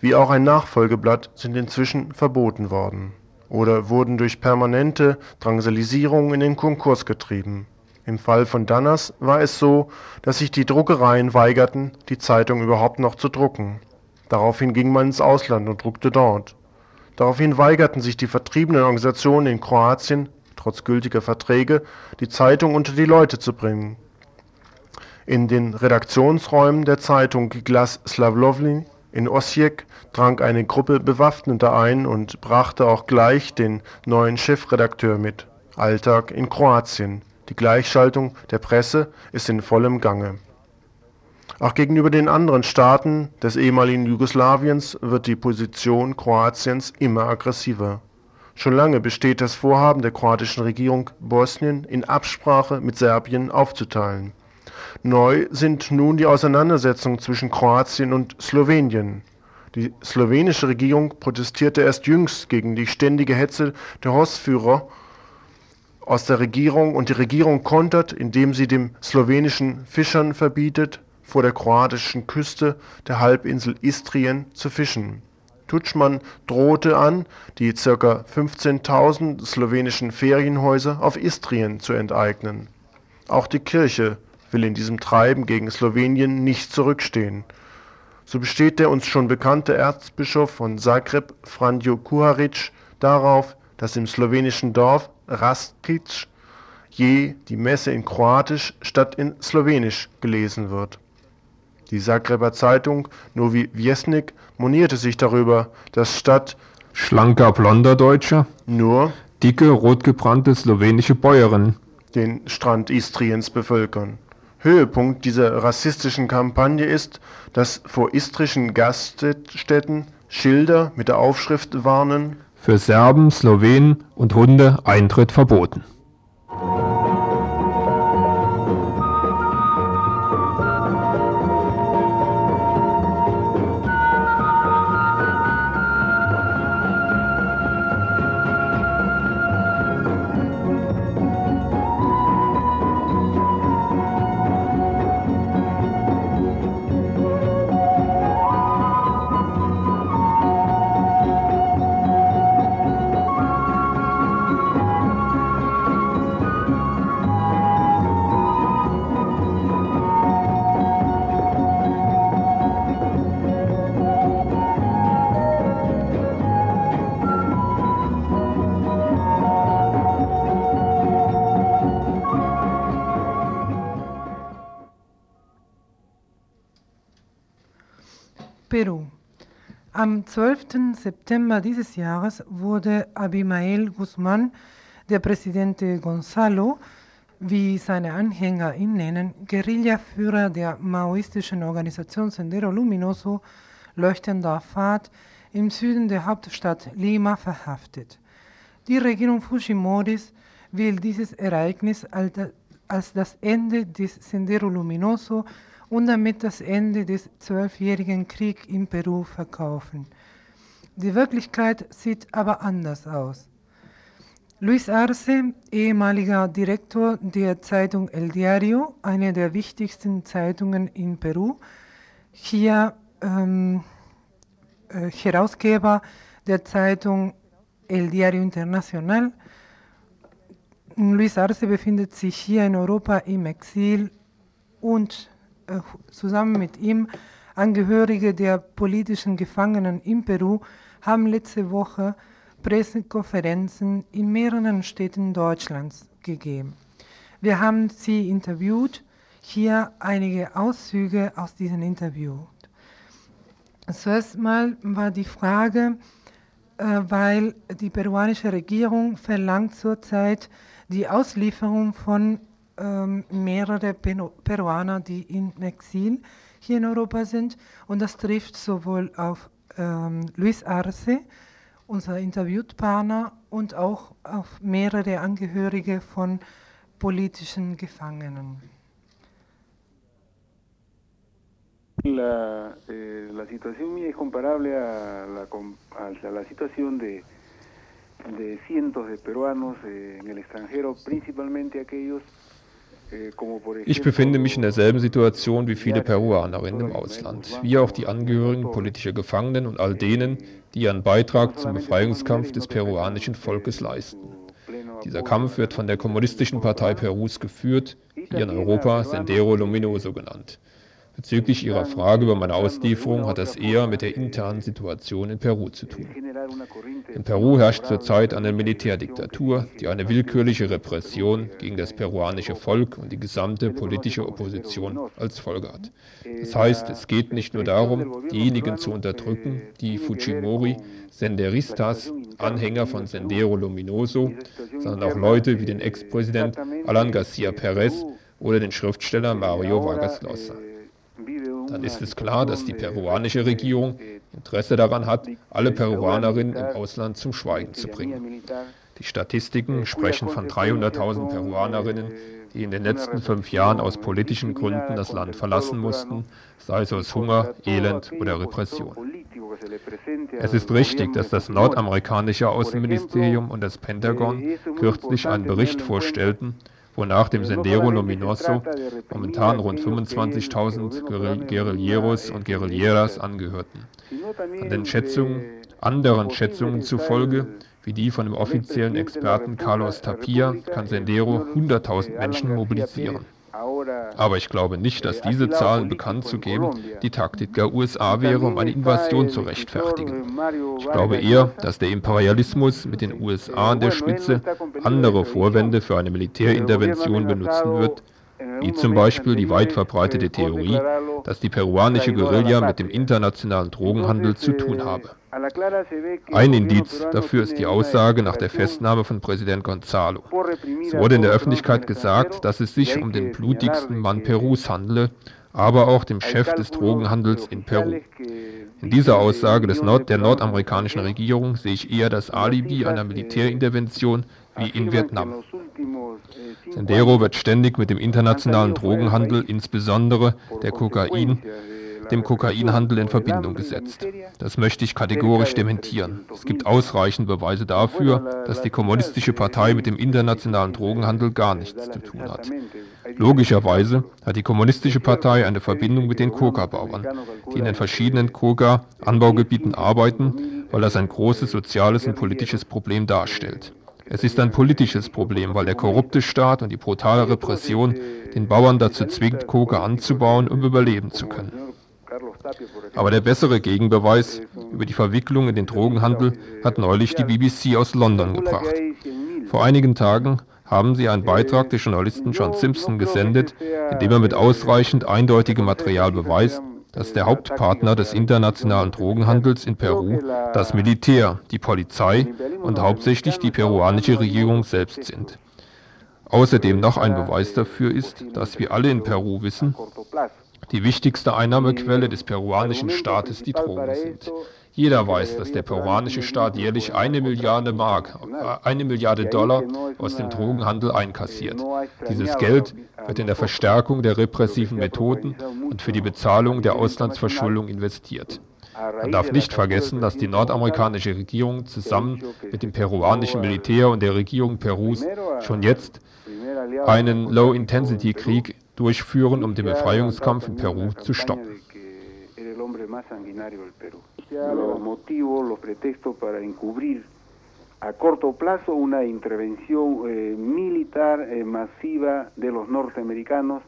wie auch ein Nachfolgeblatt sind inzwischen verboten worden oder wurden durch permanente Drangsalisierung in den Konkurs getrieben. Im Fall von Danas war es so, dass sich die Druckereien weigerten, die Zeitung überhaupt noch zu drucken. Daraufhin ging man ins Ausland und druckte dort. Daraufhin weigerten sich die vertriebenen Organisationen in Kroatien, trotz gültiger Verträge, die Zeitung unter die Leute zu bringen. In den Redaktionsräumen der Zeitung Glas Slavlovny in Osijek drang eine Gruppe Bewaffneter ein und brachte auch gleich den neuen Chefredakteur mit. Alltag in Kroatien. Die Gleichschaltung der Presse ist in vollem Gange. Auch gegenüber den anderen Staaten des ehemaligen Jugoslawiens wird die Position Kroatiens immer aggressiver. Schon lange besteht das Vorhaben der kroatischen Regierung, Bosnien in Absprache mit Serbien aufzuteilen. Neu sind nun die Auseinandersetzungen zwischen Kroatien und Slowenien. Die slowenische Regierung protestierte erst jüngst gegen die ständige Hetze der Hostführer aus der Regierung und die Regierung kontert, indem sie dem slowenischen Fischern verbietet, vor der kroatischen Küste der Halbinsel Istrien zu fischen. Tudschman drohte an, die ca. 15.000 slowenischen Ferienhäuser auf Istrien zu enteignen. Auch die Kirche will in diesem Treiben gegen Slowenien nicht zurückstehen. So besteht der uns schon bekannte Erzbischof von Zagreb, Franjo Kuharic, darauf, dass im slowenischen Dorf Rastic je die Messe in Kroatisch statt in Slowenisch gelesen wird. Die Zagreber Zeitung Novi Vjesnik monierte sich darüber, dass statt schlanker blonder Deutscher nur dicke rotgebrannte slowenische Bäuerinnen den Strand Istriens bevölkern. Höhepunkt dieser rassistischen Kampagne ist, dass vor istrischen Gaststätten Schilder mit der Aufschrift warnen Für Serben, Slowenen und Hunde Eintritt verboten. Am 12. September dieses Jahres wurde Abimael Guzmán, der Präsident Gonzalo, wie seine Anhänger ihn nennen, Guerillaführer der maoistischen Organisation Sendero Luminoso, leuchtender Pfad, im Süden der Hauptstadt Lima verhaftet. Die Regierung Fujimoris will dieses Ereignis als das Ende des Sendero Luminoso und damit das Ende des zwölfjährigen Kriegs in Peru verkaufen. Die Wirklichkeit sieht aber anders aus. Luis Arce, ehemaliger Direktor der Zeitung El Diario, eine der wichtigsten Zeitungen in Peru, hier ähm, äh, Herausgeber der Zeitung El Diario Internacional. Luis Arce befindet sich hier in Europa im Exil und äh, zusammen mit ihm Angehörige der politischen Gefangenen in Peru haben letzte Woche Pressekonferenzen in mehreren Städten Deutschlands gegeben. Wir haben sie interviewt. Hier einige Auszüge aus diesem Interview. Zuerst mal war die Frage, äh, weil die peruanische Regierung verlangt zurzeit die Auslieferung von ähm, mehrere Peruaner, die in Exil hier in Europa sind. Und das trifft sowohl auf ähm, Luis Arce, unser Interviewpartner, und auch auf mehrere Angehörige von politischen Gefangenen. La, eh, la situación mía es comparable a la, a la situación de, de cientos de peruanos eh, en el extranjero, principalmente aquellos Ich befinde mich in derselben Situation wie viele Peruanerinnen im Ausland, wie auch die Angehörigen politischer Gefangenen und all denen, die ihren Beitrag zum Befreiungskampf des peruanischen Volkes leisten. Dieser Kampf wird von der Kommunistischen Partei Perus geführt, hier in Europa Sendero Luminoso genannt. Bezüglich Ihrer Frage über meine Auslieferung hat das eher mit der internen Situation in Peru zu tun. In Peru herrscht zurzeit eine Militärdiktatur, die eine willkürliche Repression gegen das peruanische Volk und die gesamte politische Opposition als Folge hat. Das heißt, es geht nicht nur darum, diejenigen zu unterdrücken, die Fujimori, Senderistas, Anhänger von Sendero Luminoso, sondern auch Leute wie den Ex-Präsident Alan Garcia Perez oder den Schriftsteller Mario Vargas Llosa. Dann ist es klar, dass die peruanische Regierung Interesse daran hat, alle Peruanerinnen im Ausland zum Schweigen zu bringen. Die Statistiken sprechen von 300.000 Peruanerinnen, die in den letzten fünf Jahren aus politischen Gründen das Land verlassen mussten, sei es aus Hunger, Elend oder Repression. Es ist richtig, dass das nordamerikanische Außenministerium und das Pentagon kürzlich einen Bericht vorstellten, wonach dem Sendero Luminoso momentan rund 25.000 Guerilleros und Guerilleras angehörten. An den Schätzungen, anderen Schätzungen zufolge wie die von dem offiziellen Experten Carlos Tapia kann Sendero 100.000 Menschen mobilisieren. Aber ich glaube nicht, dass diese Zahlen bekannt zu geben die Taktik der USA wäre, um eine Invasion zu rechtfertigen. Ich glaube eher, dass der Imperialismus mit den USA an der Spitze andere Vorwände für eine Militärintervention benutzen wird, wie zum Beispiel die weit verbreitete Theorie, dass die peruanische Guerilla mit dem internationalen Drogenhandel zu tun habe. Ein Indiz dafür ist die Aussage nach der Festnahme von Präsident Gonzalo. Es wurde in der Öffentlichkeit gesagt, dass es sich um den blutigsten Mann Perus handle, aber auch dem Chef des Drogenhandels in Peru. In dieser Aussage des Nord der nordamerikanischen Regierung sehe ich eher das Alibi einer Militärintervention wie in Vietnam. Sendero wird ständig mit dem internationalen Drogenhandel, insbesondere der Kokain, dem Kokainhandel in Verbindung gesetzt. Das möchte ich kategorisch dementieren. Es gibt ausreichend Beweise dafür, dass die Kommunistische Partei mit dem internationalen Drogenhandel gar nichts zu tun hat. Logischerweise hat die Kommunistische Partei eine Verbindung mit den Coca-Bauern, die in den verschiedenen Coca-Anbaugebieten arbeiten, weil das ein großes soziales und politisches Problem darstellt. Es ist ein politisches Problem, weil der korrupte Staat und die brutale Repression den Bauern dazu zwingt, Coca anzubauen, um überleben zu können. Aber der bessere Gegenbeweis über die Verwicklung in den Drogenhandel hat neulich die BBC aus London gebracht. Vor einigen Tagen haben sie einen Beitrag des Journalisten John Simpson gesendet, in dem er mit ausreichend eindeutigem Material beweist, dass der Hauptpartner des internationalen Drogenhandels in Peru das Militär, die Polizei und hauptsächlich die peruanische Regierung selbst sind. Außerdem noch ein Beweis dafür ist, dass wir alle in Peru wissen, die wichtigste Einnahmequelle des peruanischen Staates die Drogen sind. Jeder weiß, dass der peruanische Staat jährlich eine Milliarde Mark, äh, eine Milliarde Dollar aus dem Drogenhandel einkassiert. Dieses Geld wird in der Verstärkung der repressiven Methoden und für die Bezahlung der Auslandsverschuldung investiert. Man darf nicht vergessen, dass die nordamerikanische Regierung zusammen mit dem peruanischen Militär und der Regierung Perus schon jetzt einen Low-Intensity-Krieg durchführen, um den Befreiungskampf in Peru zu stoppen. Los motivos, los pretextos para encubrir a corto plazo una intervención eh, militar eh, masiva de los norteamericanos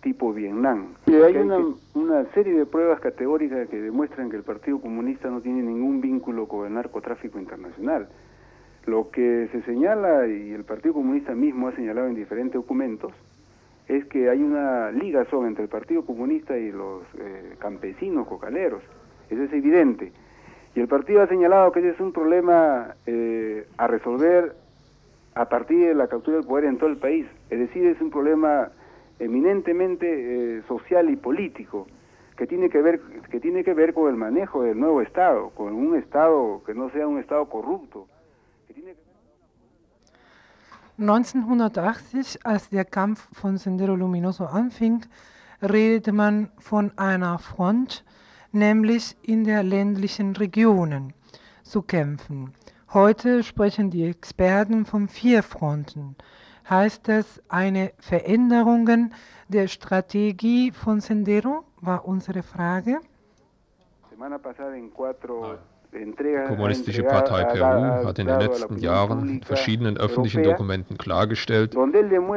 tipo Vietnam. Sí, hay una, una, serie de pruebas categóricas que demuestran que el Partido Comunista no tiene ningún vínculo con el narcotráfico internacional. Lo que se señala, y el Partido Comunista mismo ha señalado en diferentes documentos, es que hay una ligazón entre el Partido Comunista y los eh, campesinos cocaleros. Eso es evidente. Y el partido ha señalado que ese es un problema eh, a resolver a partir de la captura del poder en todo el país. Es decir, es un problema eminentemente eh, social y político que tiene que ver que tiene que ver con el manejo del nuevo Estado, con un Estado que no sea un Estado corrupto. 1980, als der Kampf von Sendero Luminoso anfing, redete man von einer Front, nämlich in der ländlichen Regionen zu kämpfen. Heute sprechen die Experten von vier Fronten. Heißt das eine Veränderung der Strategie von Sendero? War unsere Frage. Semana pasada en cuatro die Kommunistische Partei Peru hat in den letzten Jahren in verschiedenen öffentlichen Dokumenten klargestellt,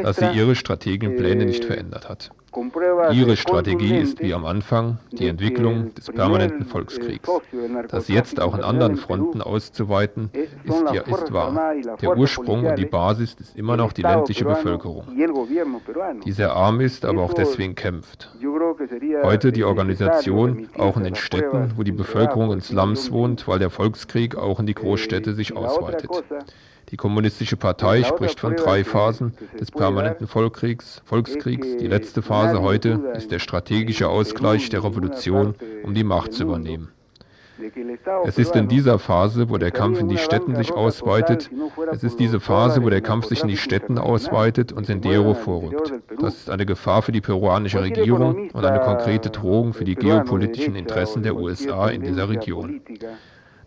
dass sie ihre Strategienpläne nicht verändert hat. Ihre Strategie ist wie am Anfang die Entwicklung des permanenten Volkskriegs. Das jetzt auch an anderen Fronten auszuweiten, ist ja ist wahr. Der Ursprung und die Basis ist immer noch die ländliche Bevölkerung, die sehr arm ist, aber auch deswegen kämpft. Heute die Organisation auch in den Städten, wo die Bevölkerung in Slums wohnt, weil der Volkskrieg auch in die Großstädte sich ausweitet. Die Kommunistische Partei spricht von drei Phasen des permanenten Volkskriegs. Volkskriegs. Die letzte Phase heute ist der strategische Ausgleich der Revolution, um die Macht zu übernehmen. Es ist in dieser Phase, wo der Kampf in die Städten sich ausweitet, es ist diese Phase, wo der Kampf sich in die Städten ausweitet und Sendero vorrückt. Das ist eine Gefahr für die peruanische Regierung und eine konkrete Drohung für die geopolitischen Interessen der USA in dieser Region.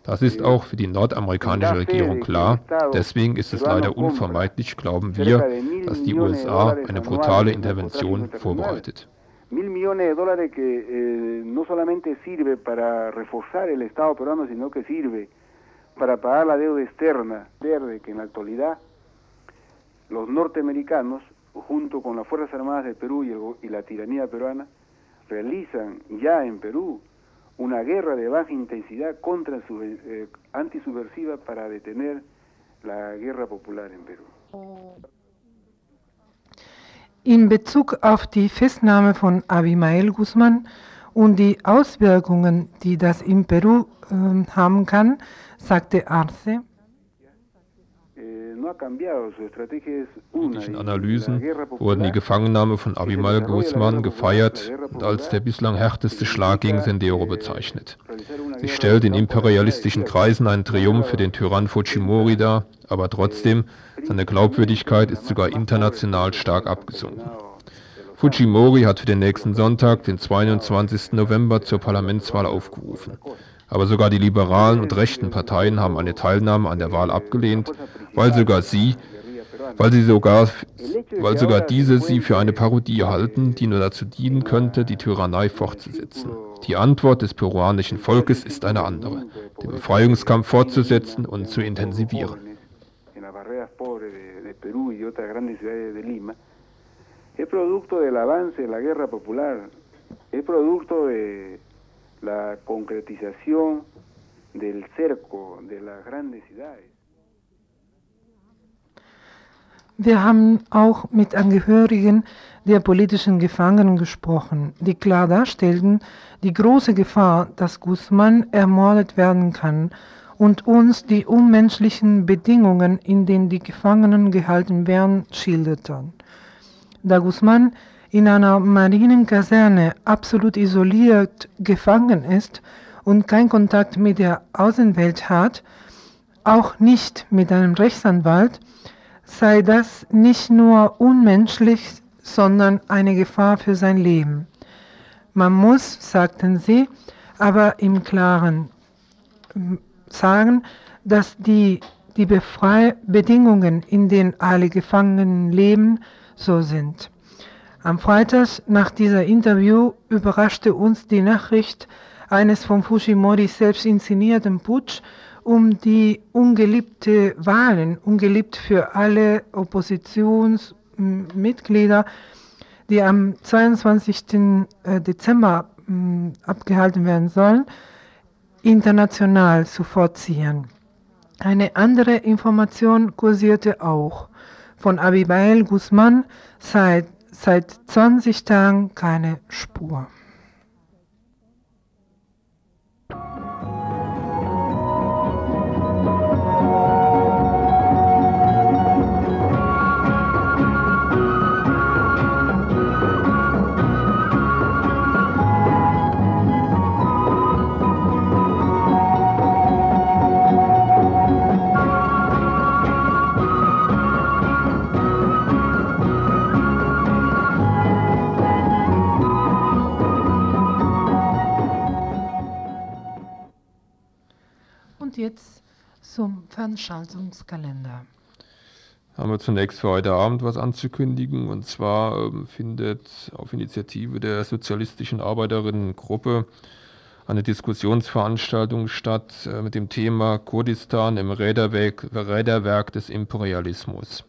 Das ist auch für die nordamerikanische Regierung klar. Deswegen ist es leider unvermeidlich, glauben wir, dass die USA eine brutale Intervention vorbereitet. mil millones de dólares que eh, no solamente sirve para reforzar el Estado peruano, sino que sirve para pagar la deuda externa verde que en la actualidad los norteamericanos, junto con las Fuerzas Armadas del Perú y, el, y la tiranía peruana, realizan ya en Perú una guerra de baja intensidad contra eh, antisubversiva para detener la guerra popular en Perú. In Bezug auf die Festnahme von Abimael Guzman und die Auswirkungen, die das in Peru äh, haben kann, sagte Arce. In diesen Analysen wurden die Gefangennahme von Abimael Guzman gefeiert und als der bislang härteste Schlag gegen Sendero bezeichnet. Sie stellt in imperialistischen Kreisen einen Triumph für den Tyrann Fujimori dar, aber trotzdem, seine Glaubwürdigkeit ist sogar international stark abgesunken. Fujimori hat für den nächsten Sonntag, den 22. November, zur Parlamentswahl aufgerufen. Aber sogar die liberalen und rechten Parteien haben eine Teilnahme an der Wahl abgelehnt, weil sogar sie, weil sie sogar, weil sogar diese sie für eine Parodie halten, die nur dazu dienen könnte, die Tyrannei fortzusetzen. Die Antwort des peruanischen Volkes ist eine andere, den Befreiungskampf fortzusetzen und zu intensivieren. Es producto del avance de la guerra popular, es producto de la concretización del cerco de las grandes ciudades. Wir haben auch mit Angehörigen der politischen Gefangenen gesprochen, die klar darstellten die große Gefahr, dass Guzman ermordet werden kann und uns die unmenschlichen Bedingungen, in denen die Gefangenen gehalten werden, schilderten. Da Guzman in einer Marienkaserne absolut isoliert gefangen ist und keinen Kontakt mit der Außenwelt hat, auch nicht mit einem Rechtsanwalt, sei das nicht nur unmenschlich, sondern eine Gefahr für sein Leben. Man muss, sagten sie, aber im Klaren sagen, dass die, die Befrei Bedingungen, in denen alle Gefangenen leben, so sind. Am Freitag nach dieser Interview überraschte uns die Nachricht eines von Fujimori selbst inszenierten Putsch um die ungeliebte Wahlen, ungeliebt für alle Oppositionsmitglieder, die am 22. Äh, Dezember abgehalten werden sollen, international zu vorziehen. Eine andere Information kursierte auch. Von Abibael Guzman seit seit 20 Tagen keine Spur. Jetzt zum Veranstaltungskalender. Haben wir zunächst für heute Abend was anzukündigen. Und zwar ähm, findet auf Initiative der Sozialistischen Arbeiterinnengruppe eine Diskussionsveranstaltung statt äh, mit dem Thema Kurdistan im Räderwerk, Räderwerk des Imperialismus.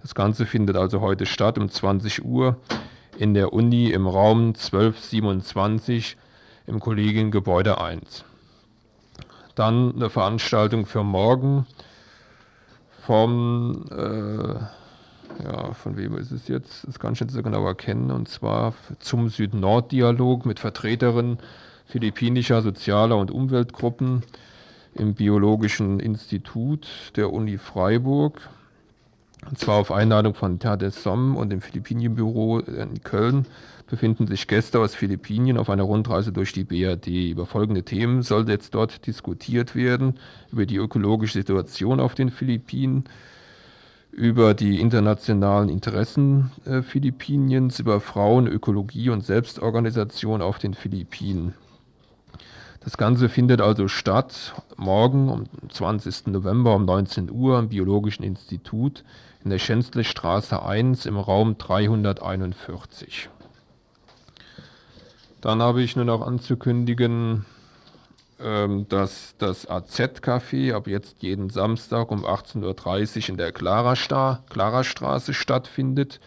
Das Ganze findet also heute statt um 20 Uhr in der Uni im Raum 1227 im Kollegiengebäude 1. Dann eine Veranstaltung für morgen vom, äh, ja, von wem ist es jetzt? Das kann ich nicht so genau erkennen. Und zwar zum Süd-Nord-Dialog mit Vertreterinnen philippinischer sozialer und Umweltgruppen im Biologischen Institut der Uni Freiburg. Und zwar auf Einladung von Terre des Somme und dem Philippinienbüro in Köln befinden sich Gäste aus Philippinien auf einer Rundreise durch die BRD. Über folgende Themen soll jetzt dort diskutiert werden. Über die ökologische Situation auf den Philippinen, über die internationalen Interessen äh, Philippiniens, über Frauen, Ökologie und Selbstorganisation auf den Philippinen. Das Ganze findet also statt morgen am 20. November um 19 Uhr am Biologischen Institut in der Schänzle 1 im Raum 341. Dann habe ich nur noch anzukündigen, ähm, dass das AZ-Café ab jetzt jeden Samstag um 18.30 Uhr in der Klarastraße stattfindet,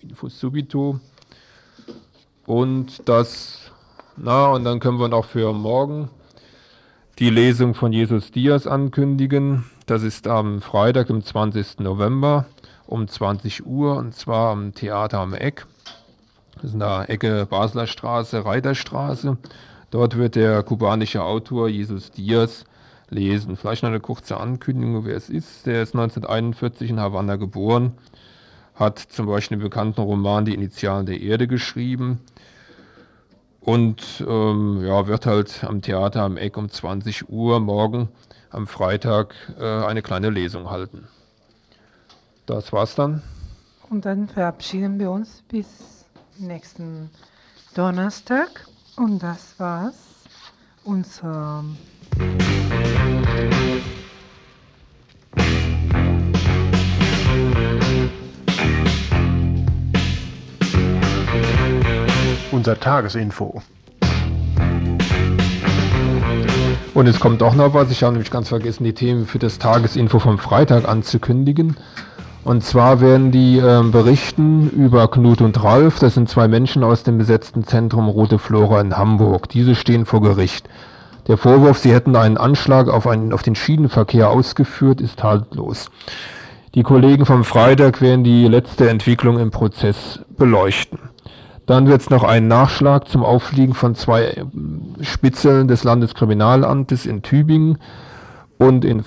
Info Subito. Und das, na, und dann können wir noch für morgen die Lesung von Jesus Dias ankündigen. Das ist am Freitag, dem 20. November um 20 Uhr und zwar am Theater am Eck. Das ist in der Ecke Basler Straße, Reiterstraße. Dort wird der kubanische Autor Jesus Diaz lesen. Vielleicht noch eine kurze Ankündigung, wer es ist. Der ist 1941 in Havanna geboren, hat zum Beispiel den bekannten Roman Die Initialen der Erde geschrieben und ähm, ja, wird halt am Theater am Eck um 20 Uhr morgen am Freitag äh, eine kleine Lesung halten. Das war's dann. Und dann verabschieden wir uns bis nächsten Donnerstag. Und das war's. Unser unser Tagesinfo. Und es kommt auch noch was, ich habe nämlich ganz vergessen, die Themen für das Tagesinfo vom Freitag anzukündigen. Und zwar werden die äh, berichten über Knut und Ralf. Das sind zwei Menschen aus dem besetzten Zentrum Rote Flora in Hamburg. Diese stehen vor Gericht. Der Vorwurf, sie hätten einen Anschlag auf, einen, auf den Schienenverkehr ausgeführt, ist haltlos. Die Kollegen vom Freitag werden die letzte Entwicklung im Prozess beleuchten. Dann wird es noch einen Nachschlag zum Auffliegen von zwei äh, Spitzeln des Landeskriminalamtes in Tübingen und in